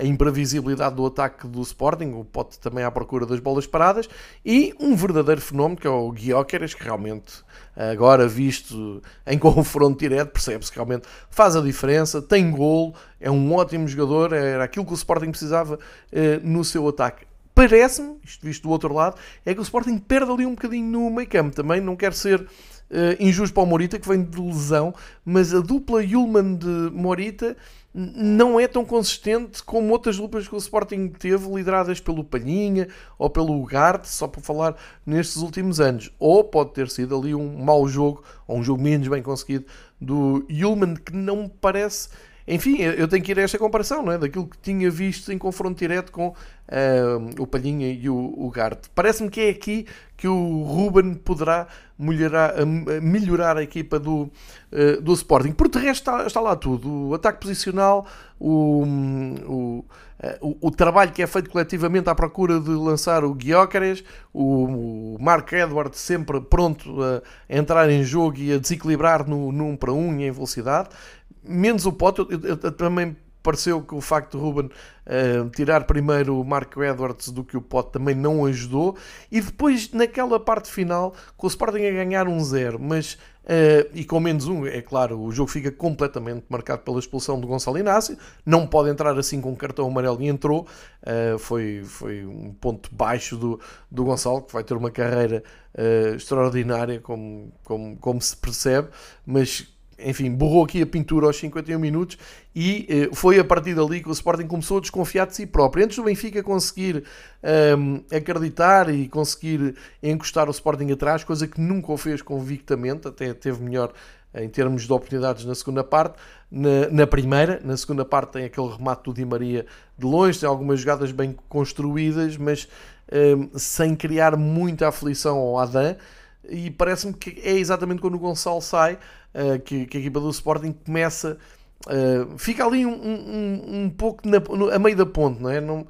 a imprevisibilidade do ataque do Sporting. O Pote também à procura das bolas paradas. E um verdadeiro fenómeno que é o Guióqueras, que realmente agora visto em confronto direto, percebe-se que realmente faz a diferença, tem golo, é um ótimo jogador, era aquilo que o Sporting precisava uh, no seu ataque. Parece-me, isto visto do outro lado, é que o Sporting perde ali um bocadinho no meio campo também, não quer ser uh, injusto para o Morita, que vem de lesão, mas a dupla Yulman de Morita não é tão consistente como outras duplas que o Sporting teve, lideradas pelo Palhinha ou pelo Ugarte, só para falar nestes últimos anos. Ou pode ter sido ali um mau jogo, ou um jogo menos bem conseguido do Yulman, que não me parece enfim, eu tenho que ir a esta comparação, não é? Daquilo que tinha visto em confronto direto com uh, o Palhinha e o, o. Parece-me que é aqui que o Ruben poderá melhorar, melhorar a equipa do, uh, do Sporting. Por de resto está, está, lá tudo. O ataque posicional, o, o, uh, o, trabalho que é feito coletivamente à procura de lançar o Guiócares, o, o Mark Edward sempre pronto a entrar em jogo e a desequilibrar no, no 1 para 1 e em velocidade menos o Pote, eu, eu, eu, também pareceu que o facto de Ruben uh, tirar primeiro o Marco Edwards do que o Pote também não ajudou. E depois, naquela parte final, com o Sporting a ganhar um zero, mas uh, e com menos um, é claro, o jogo fica completamente marcado pela expulsão do Gonçalo Inácio. Não pode entrar assim com um cartão amarelo e entrou. Uh, foi, foi um ponto baixo do, do Gonçalo, que vai ter uma carreira extraordinária, como, como, como se percebe, mas enfim, borrou aqui a pintura aos 51 minutos e eh, foi a partir dali que o Sporting começou a desconfiar de si próprio. Antes do Benfica conseguir um, ehm, acreditar e conseguir encostar o Sporting atrás, coisa que nunca o fez convictamente, até teve melhor em termos de oportunidades na segunda parte. Na, na, primeira, na segunda parte tem aquele remate do Di Maria de longe, tem algumas jogadas bem construídas, mas um, ehm, sem criar muita aflição ao Adam e parece-me que é exatamente quando o Gonçalo sai uh, que, que, a equipa do Sporting começa. Uh, fica ali um, um, um pouco na, no, a meio da ponte, não é? Não,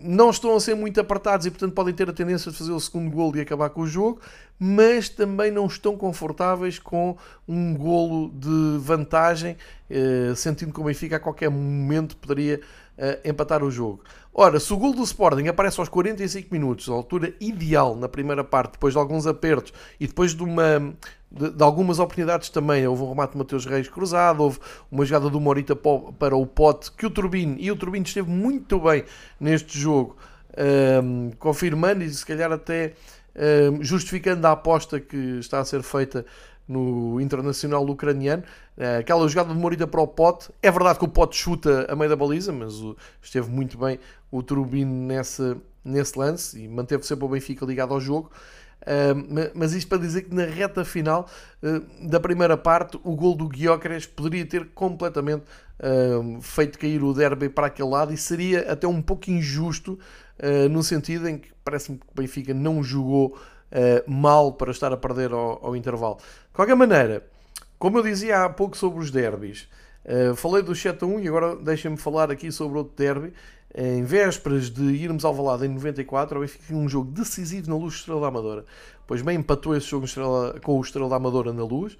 não estão a ser muito apartados e, portanto, podem ter a tendência de fazer o segundo golo e acabar com o jogo, mas também não estão confortáveis com um golo de vantagem, uh, sentindo que o Benfica a qualquer momento poderia uh, empatar o jogo. Ora, se o gol do Sporting aparece aos 45 minutos, a altura ideal na primeira parte, depois de alguns apertos e depois de uma de, de, algumas oportunidades também. Houve um remate de Mateus Reis cruzado, houve uma jogada do Morita para o Pote, que o Turbino, e o Turbino esteve muito bem neste jogo, um, confirmando e se calhar até um, justificando a aposta que está a ser feita no Internacional Ucraniano. Eh, aquela jogada de Morita para o Pote. É verdade que o Pote chuta a meio da baliza, mas esteve muito bem o Turbino nesse, nesse lance e manteve sempre o Benfica ligado ao jogo. Uh, mas isto para dizer que na reta final uh, da primeira parte o gol do Guiócares poderia ter completamente uh, feito cair o derby para aquele lado e seria até um pouco injusto no sentido em que parece-me que o Benfica não jogou mal para estar a perder ao, ao intervalo. De qualquer maneira, como eu dizia há pouco sobre os derbys, falei do 7 a 1 e agora deixem-me falar aqui sobre outro derby em vésperas de irmos ao Valado em 94, o Benfica um jogo decisivo na Luz Estrela da Amadora. Pois bem, empatou esse jogo com o Estrela da Amadora na Luz,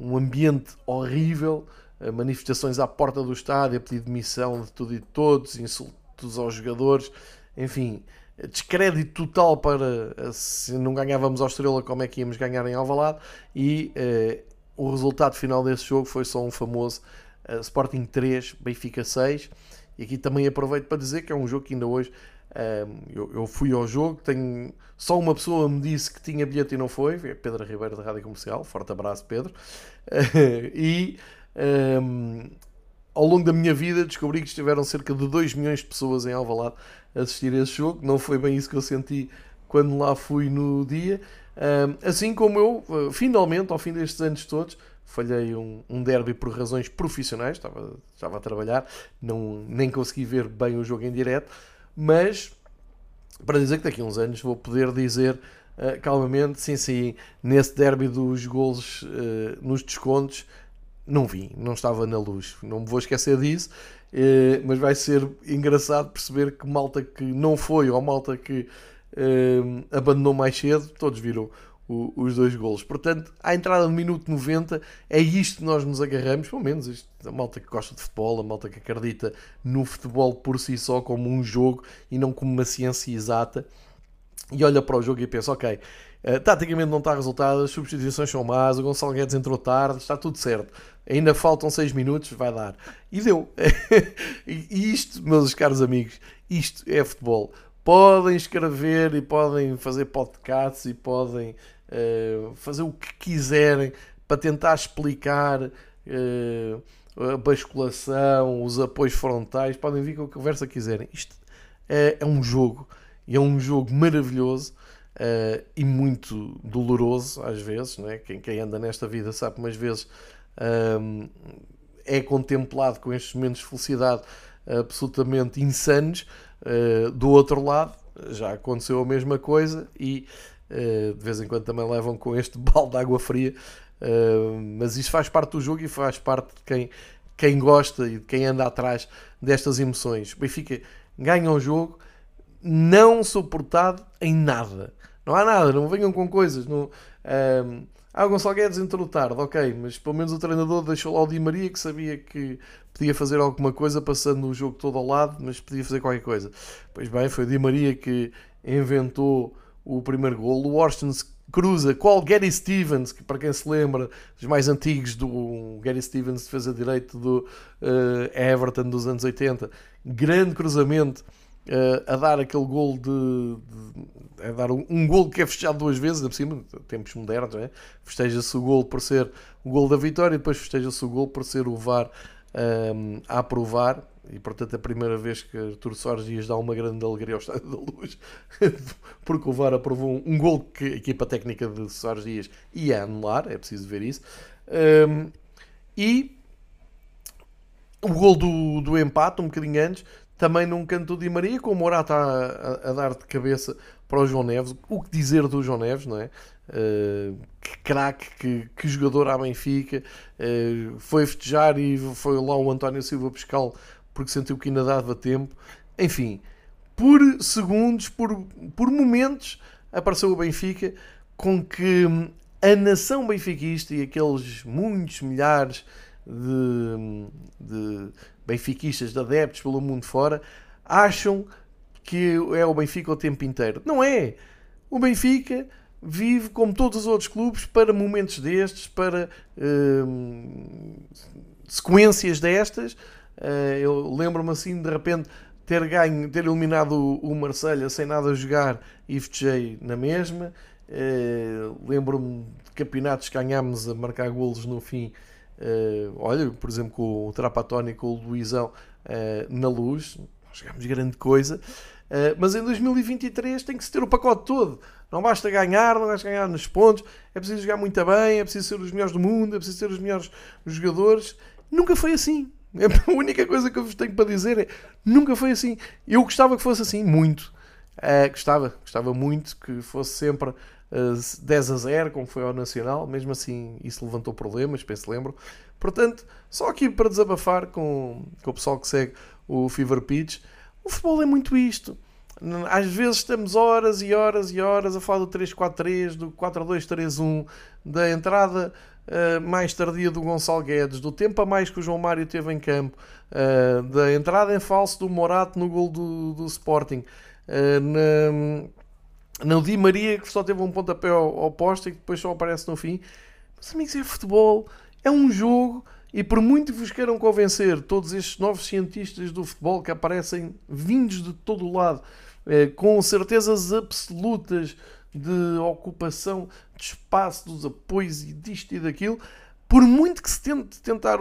um ambiente horrível, manifestações à porta do estádio a pedir demissão de tudo e de todos, insultos aos jogadores, enfim, descrédito total para se não ganhávamos ao Estrela, como é que íamos ganhar em Alvalade? E eh, o resultado final desse jogo foi só um famoso uh, Sporting 3, Benfica 6 e aqui também aproveito para dizer que é um jogo que ainda hoje uh, eu, eu, fui ao jogo, tenho só uma pessoa me disse que tinha bilhete e não foi, é Pedro Ribeiro da Rádio Comercial, forte abraço Pedro e um, ao longo da minha vida descobri que estiveram cerca de 2 milhões de pessoas em Alvalade a assistir a esse jogo. Não foi bem isso que eu senti quando lá fui no dia. Assim como eu, ah, finalmente, ao fim destes anos todos, falhei um, um derby por razões profissionais, estava, estava a trabalhar, não, nem consegui ver bem o jogo em direto, mas para dizer que daqui a uns anos vou poder dizer uh, calmamente, sim, sim, nesse derby dos golos uh, nos descontos, não vi, não estava na luz. Não me vou esquecer disso, eh, mas vai ser engraçado perceber que malta que não foi ou malta que eh, abandonou mais cedo, todos viram o, os dois golos. Portanto, à entrada do minuto 90, é isto que nós nos agarramos, pelo menos isto, a malta que gosta de futebol, a malta que acredita no futebol por si só como um jogo e não como uma ciência exata, e olha para o jogo e pensa, ok, uh, taticamente não está resultado, as substituições são más, o Gonçalo Guedes entrou tarde, está tudo certo ainda faltam 6 minutos, vai dar. E deu. e isto, meus caros amigos, isto é futebol. Podem escrever e podem fazer podcasts e podem uh, fazer o que quiserem para tentar explicar uh, a basculação, os apoios frontais. Podem vir com a conversa que quiserem. Isto é, é um jogo e é um jogo maravilhoso. Uh, e muito doloroso às vezes, não é? quem, quem anda nesta vida sabe, umas vezes um, é contemplado com estes momentos de felicidade absolutamente insanos. Uh, do outro lado, já aconteceu a mesma coisa e uh, de vez em quando também levam com este balde de água fria. Uh, mas isso faz parte do jogo e faz parte de quem, quem gosta e de quem anda atrás destas emoções. O Benfica ganha o jogo não suportado em nada. Não há nada, não venham com coisas. Não, um, ah, o Gonçalo Guedes entrou tarde, ok, mas pelo menos o treinador deixou lá o Di Maria que sabia que podia fazer alguma coisa, passando o jogo todo ao lado, mas podia fazer qualquer coisa. Pois bem, foi o Di Maria que inventou o primeiro gol. O Washington cruza qual Gary Stevens, que para quem se lembra, dos mais antigos do Gary Stevens, defesa direito do uh, Everton dos anos 80, grande cruzamento uh, a dar aquele gol de, de, a dar um, um gol que é festejado duas vezes, por cima, tempos modernos, é? festeja-se o gol por ser o gol da vitória e depois festeja-se o gol por ser o VAR um, ehm, a aprovar e portanto a primeira vez que Artur Soares dá uma grande alegria ao Estádio da Luz porque o VAR aprovou um, gol que a equipa técnica de Soares Dias ia anular, é preciso ver isso um, e o gol do, do empate, um bocadinho antes, também num canto de Maria, com o Morata a, a, a, dar de cabeça para o João Neves. O que dizer do João Neves, não é? Uh, que craque, que, que, jogador à Benfica. Uh, foi festejar e foi lá o António Silva pescal porque sentiu que ainda dava tempo. Enfim, por segundos, por, por momentos, apareceu o Benfica com que a nação benfiquista e aqueles muitos milhares de, de benfiquistas, de adeptos pelo mundo fora, acham que é o Benfica o tempo inteiro. Não é! O Benfica vive como todos os outros clubes para momentos destes, para hum, sequências destas. Uh, eu lembro-me assim de repente ter ganho, ter eliminado o, o Marselha sem nada a jogar e festejei na mesma. Uh, lembro-me de campeonatos que ganhámos a marcar golos no fim Uh, olha, por exemplo, com o Trapatoni com o Luizão na luz, nós jogámos grande coisa. Uh, mas em 2023 tem que se ter o pacote todo. Não basta ganhar, não basta ganhar nos pontos, é preciso jogar muito bem, é preciso ser os melhores do mundo, é preciso ser os melhores jogadores. Nunca foi assim. A única coisa que eu vos tenho para dizer é nunca foi assim. Eu gostava que fosse assim, muito. Uh, gostava, gostava muito que fosse sempre 10 a 0, como foi ao Nacional, mesmo assim isso levantou problemas, penso lembro. Portanto, só aqui para desabafar com, com o pessoal que segue o Fever Pitch, o futebol é muito isto. Às vezes estamos horas e horas e horas a falar do 3-4-3, do 4-2-3-1, da entrada uh, mais tardia do Gonçalo Guedes, do tempo a mais que o João Mário teve em campo, uh, da entrada em falso do Morato no gol do, do Sporting, uh, na, no Di Maria que só teve um pontapé ao, poste e que depois só aparece no fim. Mas amigos, é futebol, é um jogo. E por muito vos queiram convencer todos estes novos cientistas do futebol que aparecem vindos de todo o lado, com certezas absolutas de ocupação de espaço, dos apoios e disto e daquilo, por muito que se tente tentar,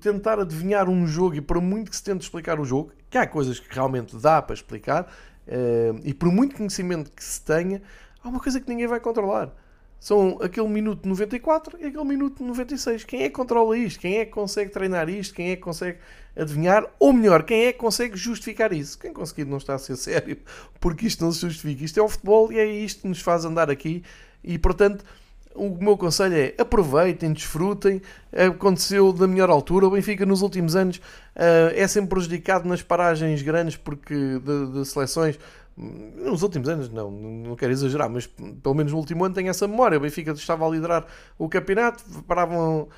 tentar adivinhar um jogo e por muito que se tente explicar o jogo, que há coisas que realmente dá para explicar, eh, e por muito conhecimento que se tenha, há uma coisa que ninguém vai controlar. São aquele minuto 94 e aquele minuto 96. Quem é que controla isto? Quem é que consegue treinar isto? Quem é que consegue adivinhar? Ou melhor, quem é que consegue justificar isso? Quem conseguir não está a ser sério, porque isto não se justifica. Isto é o futebol e é isto que nos faz andar aqui. E portanto, o meu conselho é aproveitem, desfrutem. Aconteceu da melhor altura. O Benfica nos últimos anos uh, é sempre prejudicado nas paragens grandes porque de, de seleções nos últimos anos, não, não quero exagerar, mas pelo menos no último ano tenho essa memória. O Benfica estava a liderar o campeonato, paravam,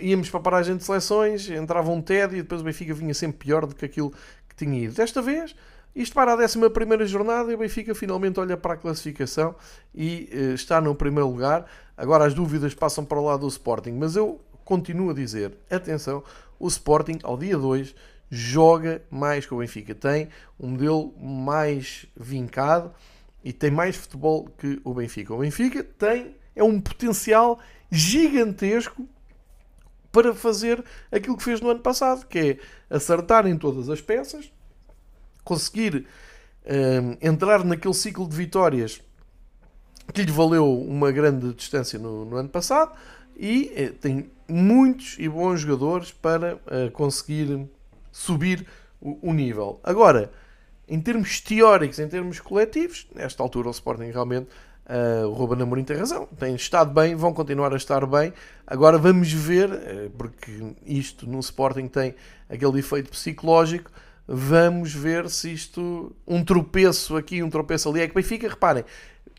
íamos para a paragem de seleções, entrava um TED e depois o Benfica vinha sempre pior do que aquilo que tinha ido. Desta vez, isto para a 11 jornada e o Benfica finalmente olha para a classificação e uh, está no primeiro lugar. Agora as dúvidas passam para o lado do Sporting, mas eu continuo a dizer: atenção, o Sporting ao dia 2 joga mais que o Benfica. Tem um modelo mais vincado e tem mais futebol que o Benfica. O Benfica tem é um potencial gigantesco para fazer aquilo que fez no ano passado, que é acertar em todas as peças, conseguir um, entrar naquele ciclo de vitórias que lhe valeu uma grande distância no, no ano passado e eh, tem muitos e bons jogadores para uh, conseguir subir o, o, nível. Agora, em termos teóricos, em termos coletivos, nesta altura o Sporting realmente, uh, o Ruben Amorim tem razão, tem estado bem, vão continuar a estar bem. Agora vamos ver, uh, porque isto no Sporting tem aquele efeito psicológico, vamos ver se isto, um tropeço aqui, um tropeço ali, é que Benfica, reparem,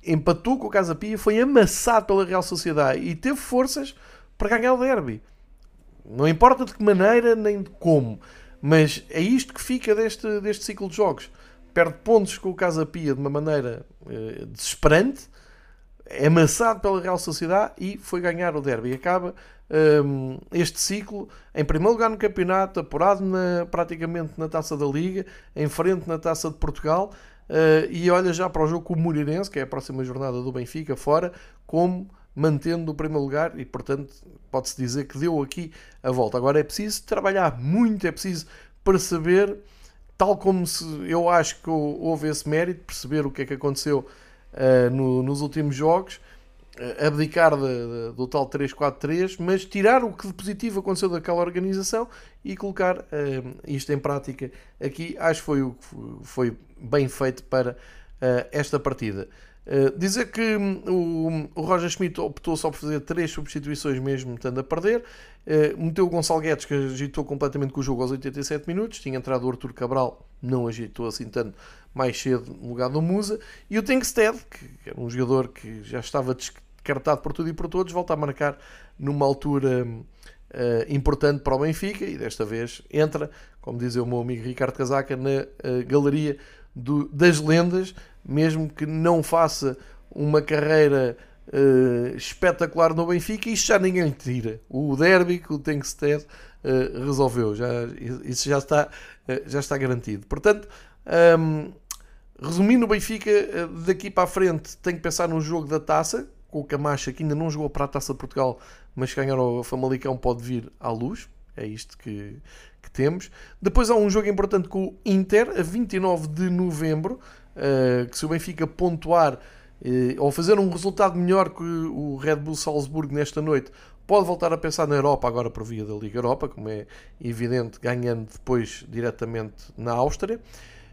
empatou com o Casa Pia, foi amassado pela Real Sociedade e teve forças para ganhar o derby. Não importa de que maneira nem de como. Mas é isto que fica deste, deste ciclo de jogos. Perde pontos com o Casa Pia de uma maneira eh, desesperante, é amassado pela Real Sociedade e foi ganhar o derby. Acaba um, este ciclo em primeiro lugar no campeonato, apurado na, praticamente na taça da Liga, em frente na taça de Portugal. Uh, e olha já para o jogo com o Moreirense, que é a próxima jornada do Benfica, fora, como mantendo o primeiro lugar e, portanto, pode-se dizer que deu aqui a volta. Agora é preciso trabalhar muito, é preciso perceber, tal como se eu acho que houve esse mérito, perceber o que é que aconteceu uh, no, nos últimos jogos, uh, abdicar de, de, do tal 3-4-3, mas tirar o que de positivo aconteceu daquela organização e colocar uh, isto em prática aqui. Acho que foi, foi bem feito para esta partida. Uh, dizer que um, o, o, Roger Schmidt optou só por fazer três substituições mesmo estando a perder. Uh, meteu o Gonçalo Guedes que agitou completamente com o jogo aos 87 minutos. Tinha entrado o Arthur Cabral, não agitou assim tanto mais cedo no lugar do Musa. E o Tengsted, que era um jogador que já estava descartado por tudo e por todos, volta a marcar numa altura uh, importante para o Benfica e desta vez entra, como dizia o meu amigo Ricardo Casaca, na galeria do, das lendas mesmo que não faça uma carreira uh, espetacular no Benfica, isto já ninguém tira. O derby que o Tenkstead uh, resolveu, já, isso já está, uh, já está garantido. Portanto, um, ehm, resumindo, o Benfica daqui para a frente tem que pensar no jogo da taça, com o Camacha que ainda não jogou para a taça de Portugal, mas se ganhar o Famalicão pode vir à luz. É isto que, que temos. Depois há um jogo importante com o Inter, a 29 de novembro. Uh, que se o Benfica pontuar uh, ou fazer um resultado melhor que o Red Bull Salzburgo nesta noite, pode voltar a pensar na Europa agora por via da Liga Europa, como é evidente, ganhando depois diretamente na Áustria.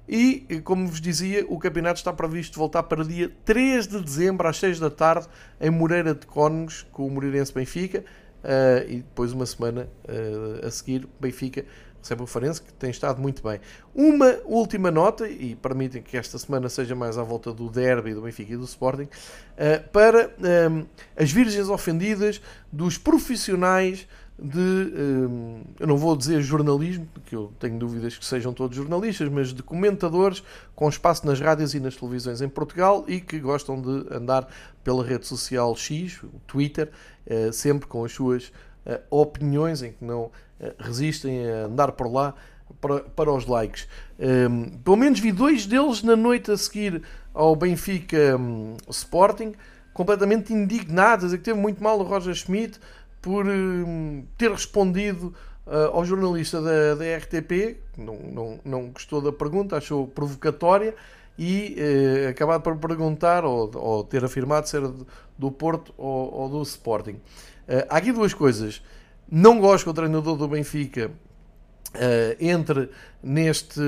E, como vos dizia, o campeonato está previsto voltar para dia 3 de dezembro, às 6 da tarde, em Moreira de Cónegos, com o Moreirense Benfica. uh, e depois uma semana uh, a seguir Benfica recebe o Farense, que tem estado muito bem. Uma última nota, e permitem que esta semana seja mais à volta do derby do Benfica e do Sporting, uh, para um, as virgens ofendidas dos profissionais de, um, eu não vou dizer jornalismo, porque eu tenho dúvidas que sejam todos jornalistas, mas de comentadores com espaço nas rádios e nas televisões em Portugal e que gostam de andar pela rede social X, o Twitter, uh, sempre com as suas opiniões, em que não eh, resistem a andar por lá para, para os likes. Um, ehm, pelo menos vi dois deles na noite a seguir ao Benfica um, Sporting, completamente indignados, e que teve muito mal o Roger Schmidt por um, ter respondido uh, ao jornalista da, da RTP, não, não, não gostou da pergunta, achou provocatória e uh, acabado por perguntar ou, ou, ter afirmado ser do Porto ou, ou do Sporting. Uh, há aqui duas coisas. Não gosto que o treinador do Benfica Uh, entre neste,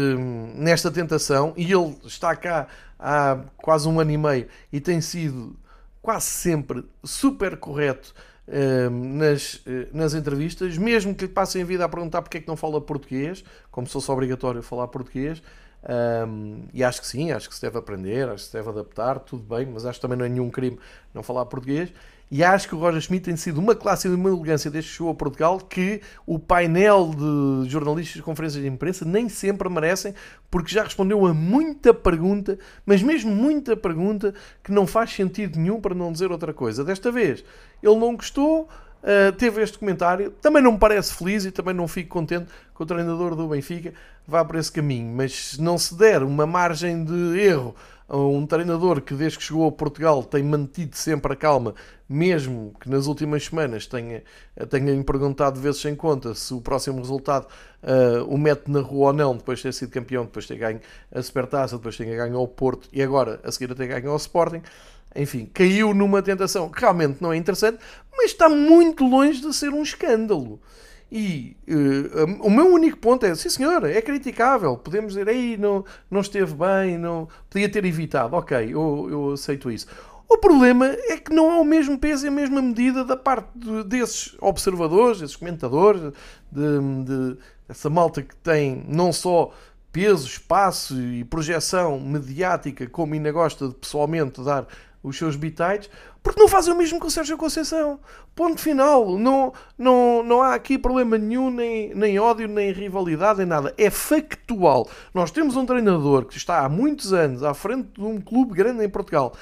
nesta tentação e ele está cá há quase um ano e meio e tem sido quase sempre super correto uh, nas, uh, nas entrevistas, mesmo que lhe passem a vida a perguntar porque é que não fala português, como se fosse obrigatório falar português. Um, e acho que sim, acho que se deve aprender, acho que se deve adaptar, tudo bem, mas acho que também não é nenhum crime não falar português. E acho que o Roger Schmidt tem sido uma classe e uma elegância deste show a Portugal que o painel de jornalistas de conferências de imprensa nem sempre merecem, porque já respondeu a muita pergunta, mas mesmo muita pergunta que não faz sentido nenhum para não dizer outra coisa. Desta vez ele não gostou, Uh, teve este comentário. Também não me parece feliz e também não fico contente que o treinador do Benfica vá por esse caminho. Mas se não se der uma margem de erro um treinador que desde que chegou a Portugal tem mantido sempre a calma, mesmo que nas últimas semanas tenha, tenha perguntado vezes sem conta se o próximo resultado uh, o mete na rua ou não, depois de ter sido campeão, depois de ter ganho a Supertaça, depois de ter ganho ao Porto e agora a seguir a ter ganho ao Sporting. Enfim, caiu numa tentação que realmente não é interessante, mas está muito longe de ser um escândalo. E uh, o meu único ponto é, sim senhor, é criticável, podemos dizer, aí não, não esteve bem, não podia ter evitado, ok, eu, eu aceito isso. O problema é que não há o mesmo peso e a mesma medida da parte de, desses observadores, desses comentadores, de, de, malta que tem não só peso, espaço e projeção mediática, como ainda gosta de pessoalmente dar os seus bitites, porque não fazem o mesmo com o Sérgio Conceição. Ponto final. Não, não, não há aqui problema nenhum, nem, nem ódio, nem rivalidade, nem nada. É factual. Nós temos um treinador que está há muitos anos à frente de um clube grande em Portugal.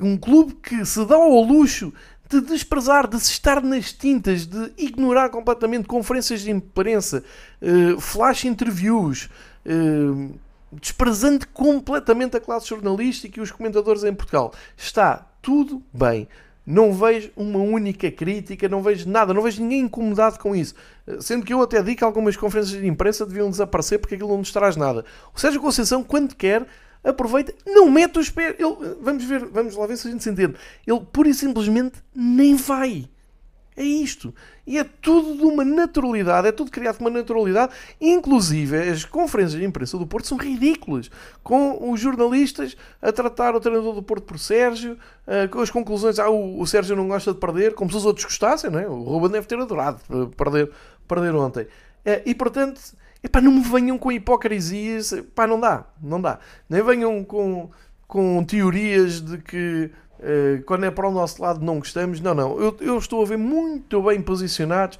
Um clube que se dá ao luxo de desprezar, de se estar nas tintas, de ignorar completamente conferências de imprensa, uh, flash interviews. Uh, desprezando completamente a classe jornalística e os comentadores em Portugal. Está tudo bem. Não vejo uma única crítica, não vejo nada, não vejo ninguém incomodado com isso. Sendo que eu até digo que algumas conferências de imprensa deviam desaparecer porque aquilo não nos traz nada. O Sérgio Conceição, quando quer, aproveita, não mete os pés. Ele, vamos, ver, vamos lá ver se a gente se entende. Ele pura e simplesmente nem vai. É isto. E é tudo de uma naturalidade, é tudo criado de uma naturalidade. Inclusive, as conferências de imprensa do Porto são ridículas. Com os jornalistas a tratar o treinador do Porto por Sérgio, uh, com as conclusões, ah, o, Sérgio não gosta de perder, como se os outros gostassem, não é? O Ruben deve ter adorado perder, perder ontem. Uh, e portanto, epá, não me venham com hipocrisias, epá, não dá, não dá. Nem venham com, com teorias de que Uh, quando é para o nosso lado não gostamos. Não, não. Eu, eu estou a ver muito bem posicionados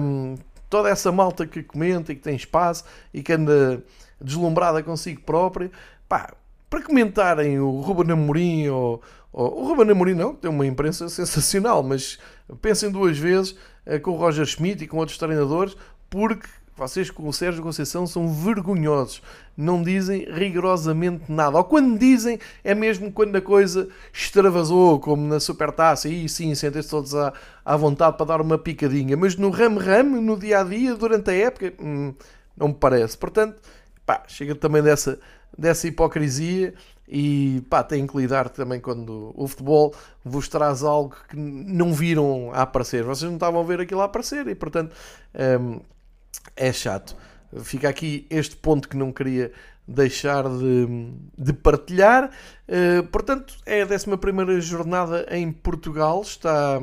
um, toda essa malta que comenta e que tem espaço e que anda deslumbrada consigo própria. Pá, para comentarem o Ruben Amorim ou, ou o Ruben Amorim não, tem uma imprensa sensacional, mas pensem duas vezes uh, com o Roger Schmidt e com outros treinadores, porque vocês com o Sérgio Conceição são vergonhosos. Não dizem rigorosamente nada. Ou quando dizem, é mesmo quando a coisa extravasou, como na Supertaça. E sim, sentem-se todos à, à vontade para dar uma picadinha. Mas no ramo-ramo, no dia-a-dia, durante a época, hum, não me parece. Portanto, pá, chega também dessa, dessa hipocrisia e pá, têm que lidar também quando o futebol vos traz algo que não viram a aparecer. Vocês não estavam a ver aquilo a aparecer e, portanto... Hum, é chato. Fica aqui este ponto que não queria deixar de, de partilhar. Uh, portanto, é a 11 jornada em Portugal. Está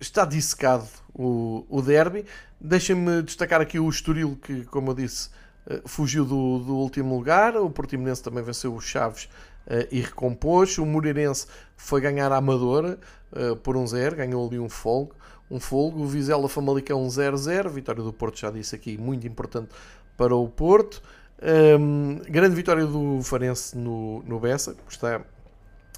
está dissecado o, o derby. Deixem-me destacar aqui o Estoril, que, como eu disse, fugiu do, do último lugar. O Portimonense também venceu o Chaves e recompôs. O Moreirense foi ganhar a Amadora por um zero, ganhou ali um folgo. Um folgo. O Vizela Famalicão 0-0. Vitória do Porto, já disse aqui, muito importante para o Porto. Um, grande vitória do Farense no, no Bessa, que está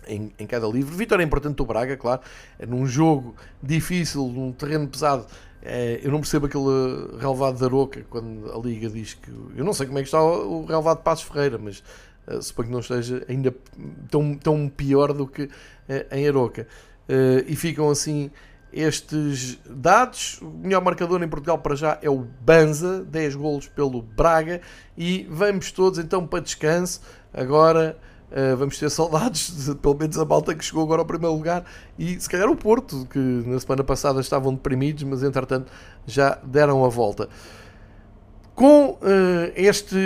em, em cada livro. Vitória importante do Braga, claro, é num jogo difícil, num terreno pesado. É, eu não percebo aquele relevado da Aroca quando a Liga diz que. Eu não sei como é que está o, o relevado de Passos Ferreira, mas uh, suponho que não esteja ainda tão, tão pior do que uh, em Aroca. Uh, e ficam assim estes dados. O melhor marcador em Portugal para já é o Banza, 10 golos pelo Braga. E vamos todos então para descanso. Agora uh, vamos ter saudades, de, pelo menos a malta que chegou agora ao primeiro lugar. E se calhar o Porto, que na semana passada estavam deprimidos, mas entretanto já deram a volta. Com uh, este,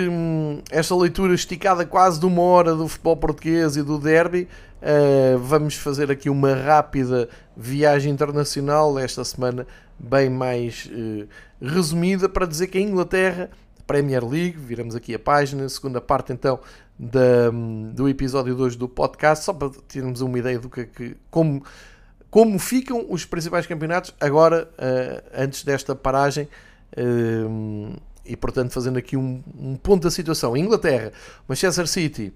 esta leitura esticada quase de uma hora do futebol português e do derby, uh, vamos fazer aqui uma rápida viagem internacional esta semana, bem mais uh, resumida, para dizer que a Inglaterra, Premier League, viramos aqui a página, segunda parte então da, do episódio 2 do podcast, só para termos uma ideia do que, é que como, como ficam os principais campeonatos agora, antes desta paragem e portanto fazendo aqui um, um ponto da situação. Inglaterra, Manchester City,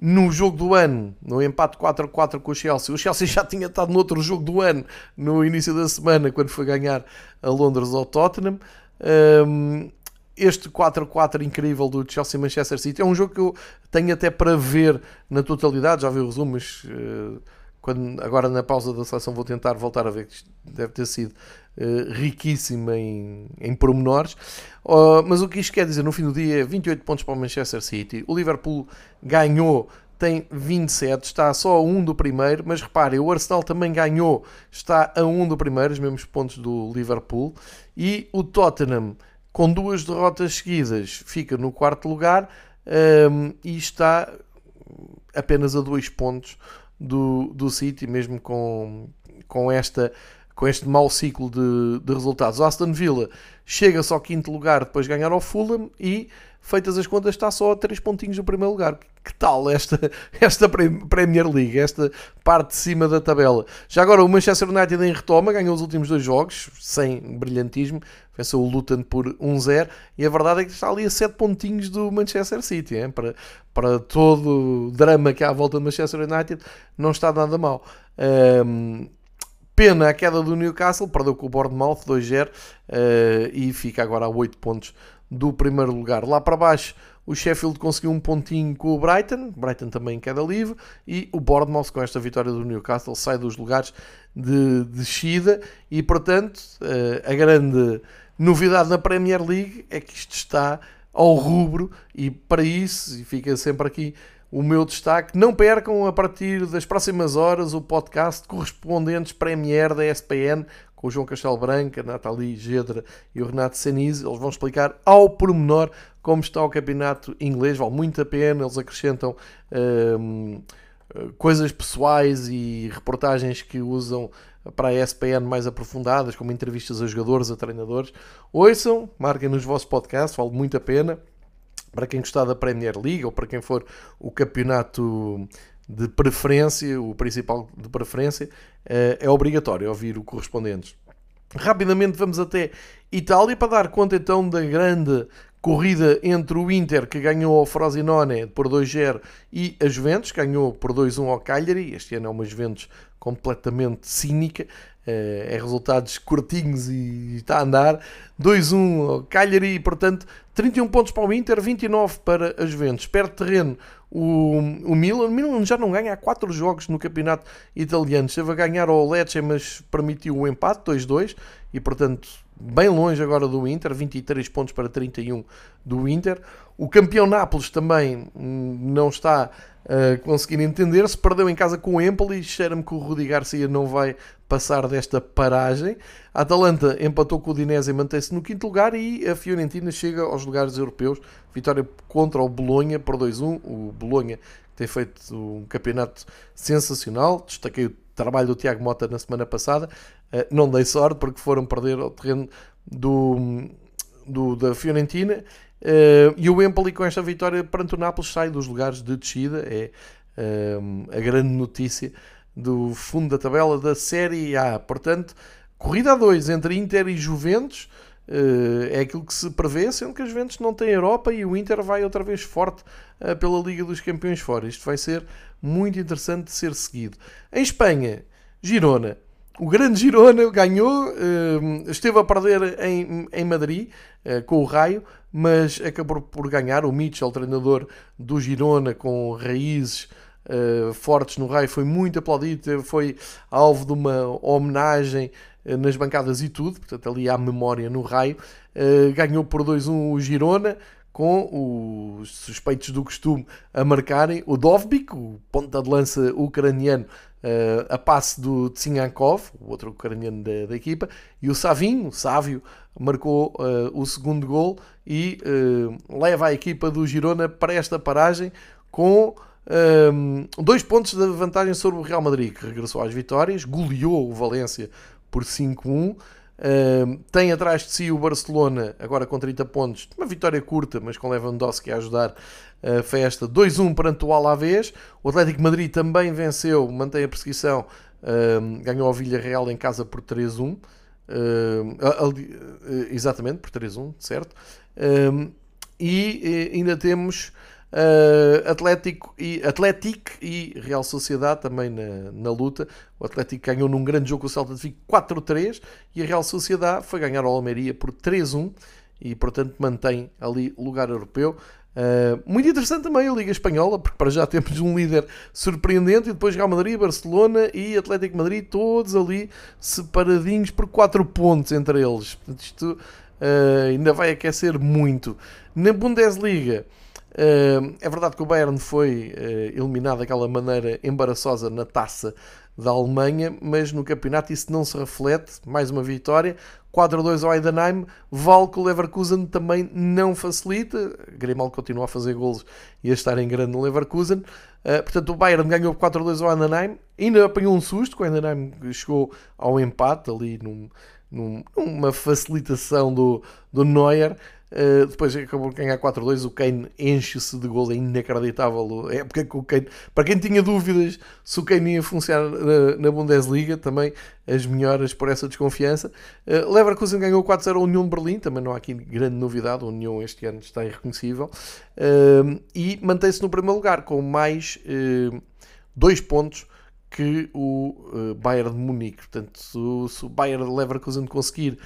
no jogo do ano, no empate 4-4 com o Chelsea. O Chelsea já tinha estado no outro jogo do ano, no início da semana, quando foi ganhar a Londres ao Tottenham. Um, este 4-4 incrível do Chelsea-Manchester City é um jogo que eu tenho até para ver na totalidade. Já vi o resumo, mas uh, quando, agora na pausa da seleção vou tentar voltar a ver, que deve ter sido uh, riquíssimo em, em pormenores. Uh, mas o que isto quer dizer no fim do dia é 28 pontos para o Manchester City. O Liverpool ganhou, tem 27, está só a 1 do primeiro. Mas reparem, o Arsenal também ganhou, está a 1 do primeiro, os mesmos pontos do Liverpool. E o Tottenham, com duas derrotas seguidas, fica no quarto lugar um, e está apenas a 2 pontos do, do City, mesmo com, com esta com este mau ciclo de, de resultados. O Aston Villa chega só ao quinto lugar depois de ganhar ao Fulham e, feitas as contas, está só a três pontinhos do primeiro lugar. Que tal esta, esta Premier League, esta parte de cima da tabela? Já agora o Manchester United em retoma, ganhou os últimos dois jogos, sem brilhantismo, venceu o Luton por 1-0 e a verdade é que está ali a 7 pontinhos do Manchester City, hein? Para, para todo o drama que há à volta do Manchester United, não está nada mal. Um, Pena a queda do Newcastle, perdeu com o Bournemouth 2-0 uh, e fica agora a 8 pontos do primeiro lugar. Lá para baixo, o Sheffield conseguiu um pontinho com o Brighton, Brighton também em queda livre, e o Bournemouth, com esta vitória do Newcastle, sai dos lugares de descida. E portanto, uh, a grande novidade na Premier League é que isto está ao rubro, e para isso, e fica sempre aqui o meu destaque. Não percam a partir das próximas horas o podcast Correspondentes Premier da SPN com o João Castelo Branca, Nathalie Gedra e o Renato Senise. Eles vão explicar ao pormenor como está o campeonato inglês. Vale muito a pena. Eles acrescentam hum, coisas pessoais e reportagens que usam para a SPN mais aprofundadas, como entrevistas a jogadores, a treinadores. Ouçam, marquem nos vossos podcasts, vale muito a pena para quem gostar da Premier League ou para quem for o campeonato de preferência, o principal de preferência, eh, é obrigatório ouvir o correspondentes. Rapidamente vamos até Itália para dar conta então da grande corrida entre o Inter, que ganhou ao Frosinone por 2-0, e a Juventus, ganhou por 2-1 ao Cagliari. Este ano é uma Juventus completamente cínica, é resultados curtinhos e está a andar. 2-1 ao Cagliari, portanto, 31 pontos para o Inter, 29 para a Juventus. Perde terreno o, o Milan. O Milan já não ganha há 4 jogos no campeonato italiano. Esteve a ganhar ao Lecce, mas permitiu o um empate, 2-2, e portanto, bem longe agora do Inter, 23 pontos para 31 do Inter. O campeão Nápoles também hum, não está a conseguir entender-se. Perdeu em casa com o Empoli. Cheira-me que o Rudi Garcia não vai passar desta paragem. A Atalanta empatou com o Dinese e mantém-se no quinto lugar. E a Fiorentina chega aos lugares europeus. Vitória contra o Bolonha por 2-1. O Bolonha tem feito um campeonato sensacional. Destaquei trabalho do Tiago Mota na semana passada. não dei sorte porque foram perder ao terreno do, do da Fiorentina. E o Empoli, com esta vitória perante o Nápoles, sai dos lugares de descida. É a grande notícia do fundo da tabela da Série A. Portanto, corrida a 2 entre Inter e Juventus. Uh, é aquilo que se prevê, sendo que as Juventus não têm Europa e o Inter vai outra vez forte uh, pela Liga dos Campeões fora. Isto vai ser muito interessante de ser seguido. Em Espanha, Girona. O grande Girona ganhou, uh, esteve a perder em, em Madrid com o Raio, mas acabou por ganhar. O Mitchell, treinador do Girona, com raízes uh, fortes no raio, foi muito aplaudido, foi alvo de uma homenagem uh, nas bancadas e tudo, portanto ali há memória no raio. Ganhou por 2-1 o Girona, com os suspeitos do costume a marcarem o Dovbik, o ponta de lança ucraniano, uh, a passe do Tsingankov, o outro ucraniano da, da equipa, e o Savin, o Sávio, marcou uh, o segundo gol e uh, leva a equipa do Girona para esta paragem com dois pontos de vantagem sobre o Real Madrid, que regressou às vitórias, goleou o Valência por 5-1. Tem atrás de si o Barcelona, agora com 30 pontos, uma vitória curta, mas com Lewandowski a ajudar a festa. 2-1 perante o Alavés. O Atlético Madrid também venceu, mantém a perseguição, um, ganhou o Villarreal em casa por 3-1. exatamente, por 3-1, certo? e ainda temos Uh, Atlético e, Atlético e Real Sociedade também na, na luta. O Atlético ganhou num grande jogo com o Celta de Vigo 4-3 e a Real Sociedade foi ganhar ao Almeria por 3-1 e portanto mantém ali lugar europeu. Uh, muito interessante também a Liga Espanhola, porque para já temos um líder surpreendente e depois Real Madrid, Barcelona e Atlético Madrid, todos ali separadinhos por 4 pontos entre eles. Portanto, isto uh, ainda vai aquecer muito. Na Bundesliga, é verdade que o Bayern foi uh, eliminado daquela maneira embaraçosa na taça da Alemanha, mas no campeonato isso não se reflete. Mais uma vitória, 4-2 ao Heidenheim. Vale que o Leverkusen também não facilita. Grimal continua a fazer golos e a estar em grande no Leverkusen. Uh, portanto, o Bayern ganhou 4-2 ao Heidenheim. Ainda apanhou um susto, que o Heidenheim chegou ao empate ali num, num, numa facilitação do, do Neuer. Uh, depois acabou por ganhar 4-2. O Kane enche-se de gol, é inacreditável. É porque o Kane, para quem tinha dúvidas se o Kane ia funcionar na, na Bundesliga, também as melhoras por essa desconfiança. Uh, Leverkusen ganhou 4-0 ao União de Berlim, também não há aqui grande novidade. A União este ano está irreconhecível uh, e mantém-se no primeiro lugar com mais dois pontos que o Bayern de Munique. Portanto, se, se o Bayern de Leverkusen conseguir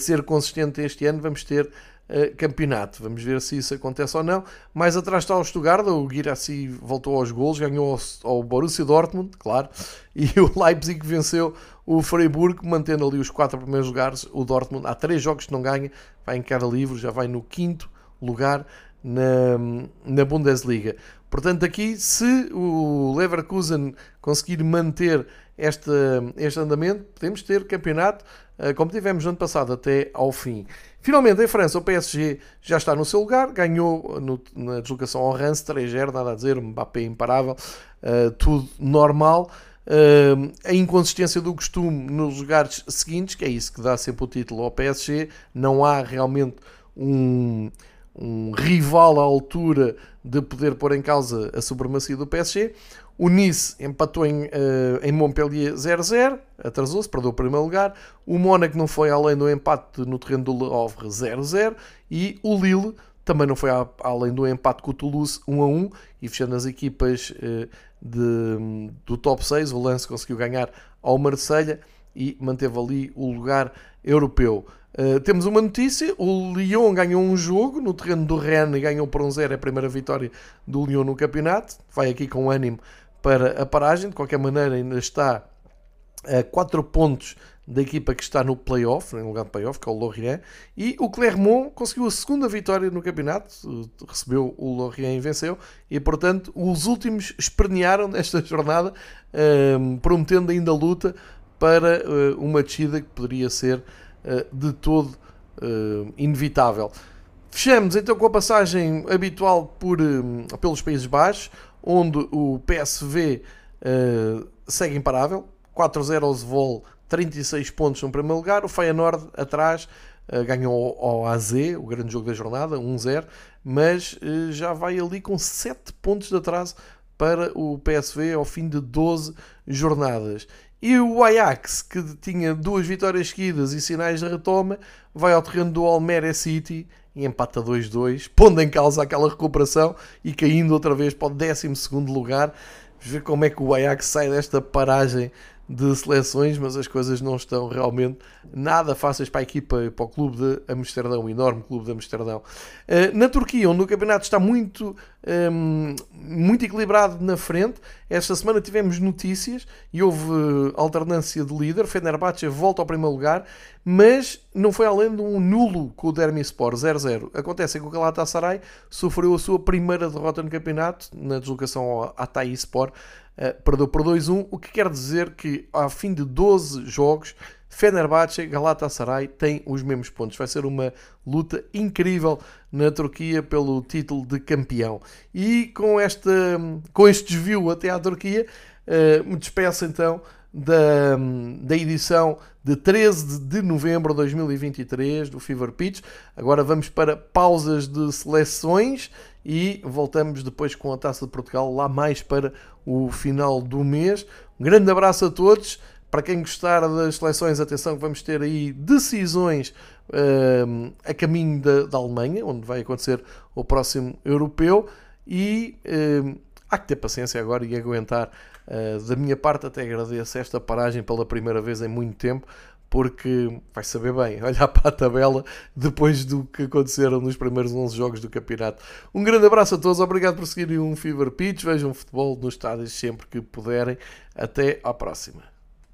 ser consistente este ano, vamos ter uh, campeonato. Vamos ver se isso acontece ou não. Mais atrás está o Stuttgart, o Guirassi voltou aos golos, ganhou ao, ao Borussia Dortmund, claro, e o Leipzig venceu o Freiburg, mantendo ali os quatro primeiros lugares. O Dortmund há três jogos que não ganha, vai em cada livro, já vai no quinto lugar na, na Bundesliga. Portanto, aqui, se o Leverkusen conseguir manter este, este andamento, podemos ter campeonato eh, como tivemos no ano passado até ao fim. Finalmente, em França, o PSG já está no seu lugar, ganhou no, na deslocação ao Reims 3-0, nada a dizer, Mbappé imparável, uh, tudo normal. Uh, a inconsistência do costume nos lugares seguintes, que é isso que dá sempre o título ao PSG, não há realmente um, um rival à altura de poder pôr em causa a supremacia do PSG. O Nice empatou em, uh, em Montpellier 0-0, atrasou-se, perdeu o primeiro lugar. O Mónaco não foi além do empate no terreno do Le Havre 0-0. E o Lille também não foi a, além do empate com o Toulouse 1-1. E fechando as equipas uh, de, do top 6, o Lance conseguiu ganhar ao Marselha e manteve ali o lugar europeu. Uh, temos uma notícia: o Lyon ganhou um jogo no terreno do Rennes ganhou por um 0 é a primeira vitória do Lyon no campeonato. Vai aqui com ânimo para a paragem. De qualquer maneira, ainda está a 4 pontos da equipa que está no playoff, em lugar de playoff, que é o Lorient, e o Clermont conseguiu a segunda vitória no campeonato, recebeu o Lorient e venceu, e portanto os últimos espernearam nesta jornada, um, prometendo ainda luta para uh, uma descida que poderia ser uh, de todo uh, inevitável. Fechamos então com a passagem habitual por, pelos Países Baixos, onde o PSV uh, segue imparável, 4-0 ao Zwolle, 36 pontos no primeiro lugar. O Feyenoord atrás uh, ganhou ao AZ, o grande jogo da jornada, 1-0, mas uh, já vai ali com 7 pontos de atraso para o PSV ao fim de 12 jornadas. E o Ajax, que tinha duas vitórias seguidas e sinais de retoma, vai ao terreno do Almeria City e empata 2-2, pondo em causa aquela recuperação e caindo outra vez para o 12 lugar. Vamos ver como é que o Ajax sai desta paragem de seleções, mas as coisas não estão realmente nada fáceis para a equipa, para o clube de Amsterdão, o enorme clube de Amsterdão. Eh, na Turquia, onde o campeonato está muito, ehm, muito equilibrado na frente, esta semana tivemos notícias e houve alternância de líder. Fenerbahçe volta ao primeiro lugar, mas não foi além de um nulo com o Dermispor 0-0. Acontece que o Galatasaray sofreu a sua primeira derrota no campeonato na deslocação ao Ataí Sport Uh, perdeu por 2-1, o que quer dizer que ao fim de 12 jogos, Fenerbahçe Galatasaray têm os mesmos pontos. Vai ser uma luta incrível na Turquia pelo título de campeão. E com, esta, com este desvio até à Turquia, uh, me despeço então da, da edição de 13 de novembro de 2023 do Fever Pitch. Agora vamos para pausas de seleções e voltamos depois com a Taça de Portugal lá mais para o final do mês. Um grande abraço a todos. Para quem gostar das seleções, atenção que vamos ter aí decisões uh, a caminho da, da, Alemanha, onde vai acontecer o próximo europeu. E uh, há que ter paciência agora e aguentar. Uh, da minha parte, até agradeço esta paragem pela primeira vez em muito tempo, porque vai saber bem olhar para a tabela depois do que aconteceram nos primeiros 11 jogos do campeonato. Um grande abraço a todos, obrigado por seguirem um Fever Pitch, vejam futebol nos estádios sempre que puderem. Até à próxima.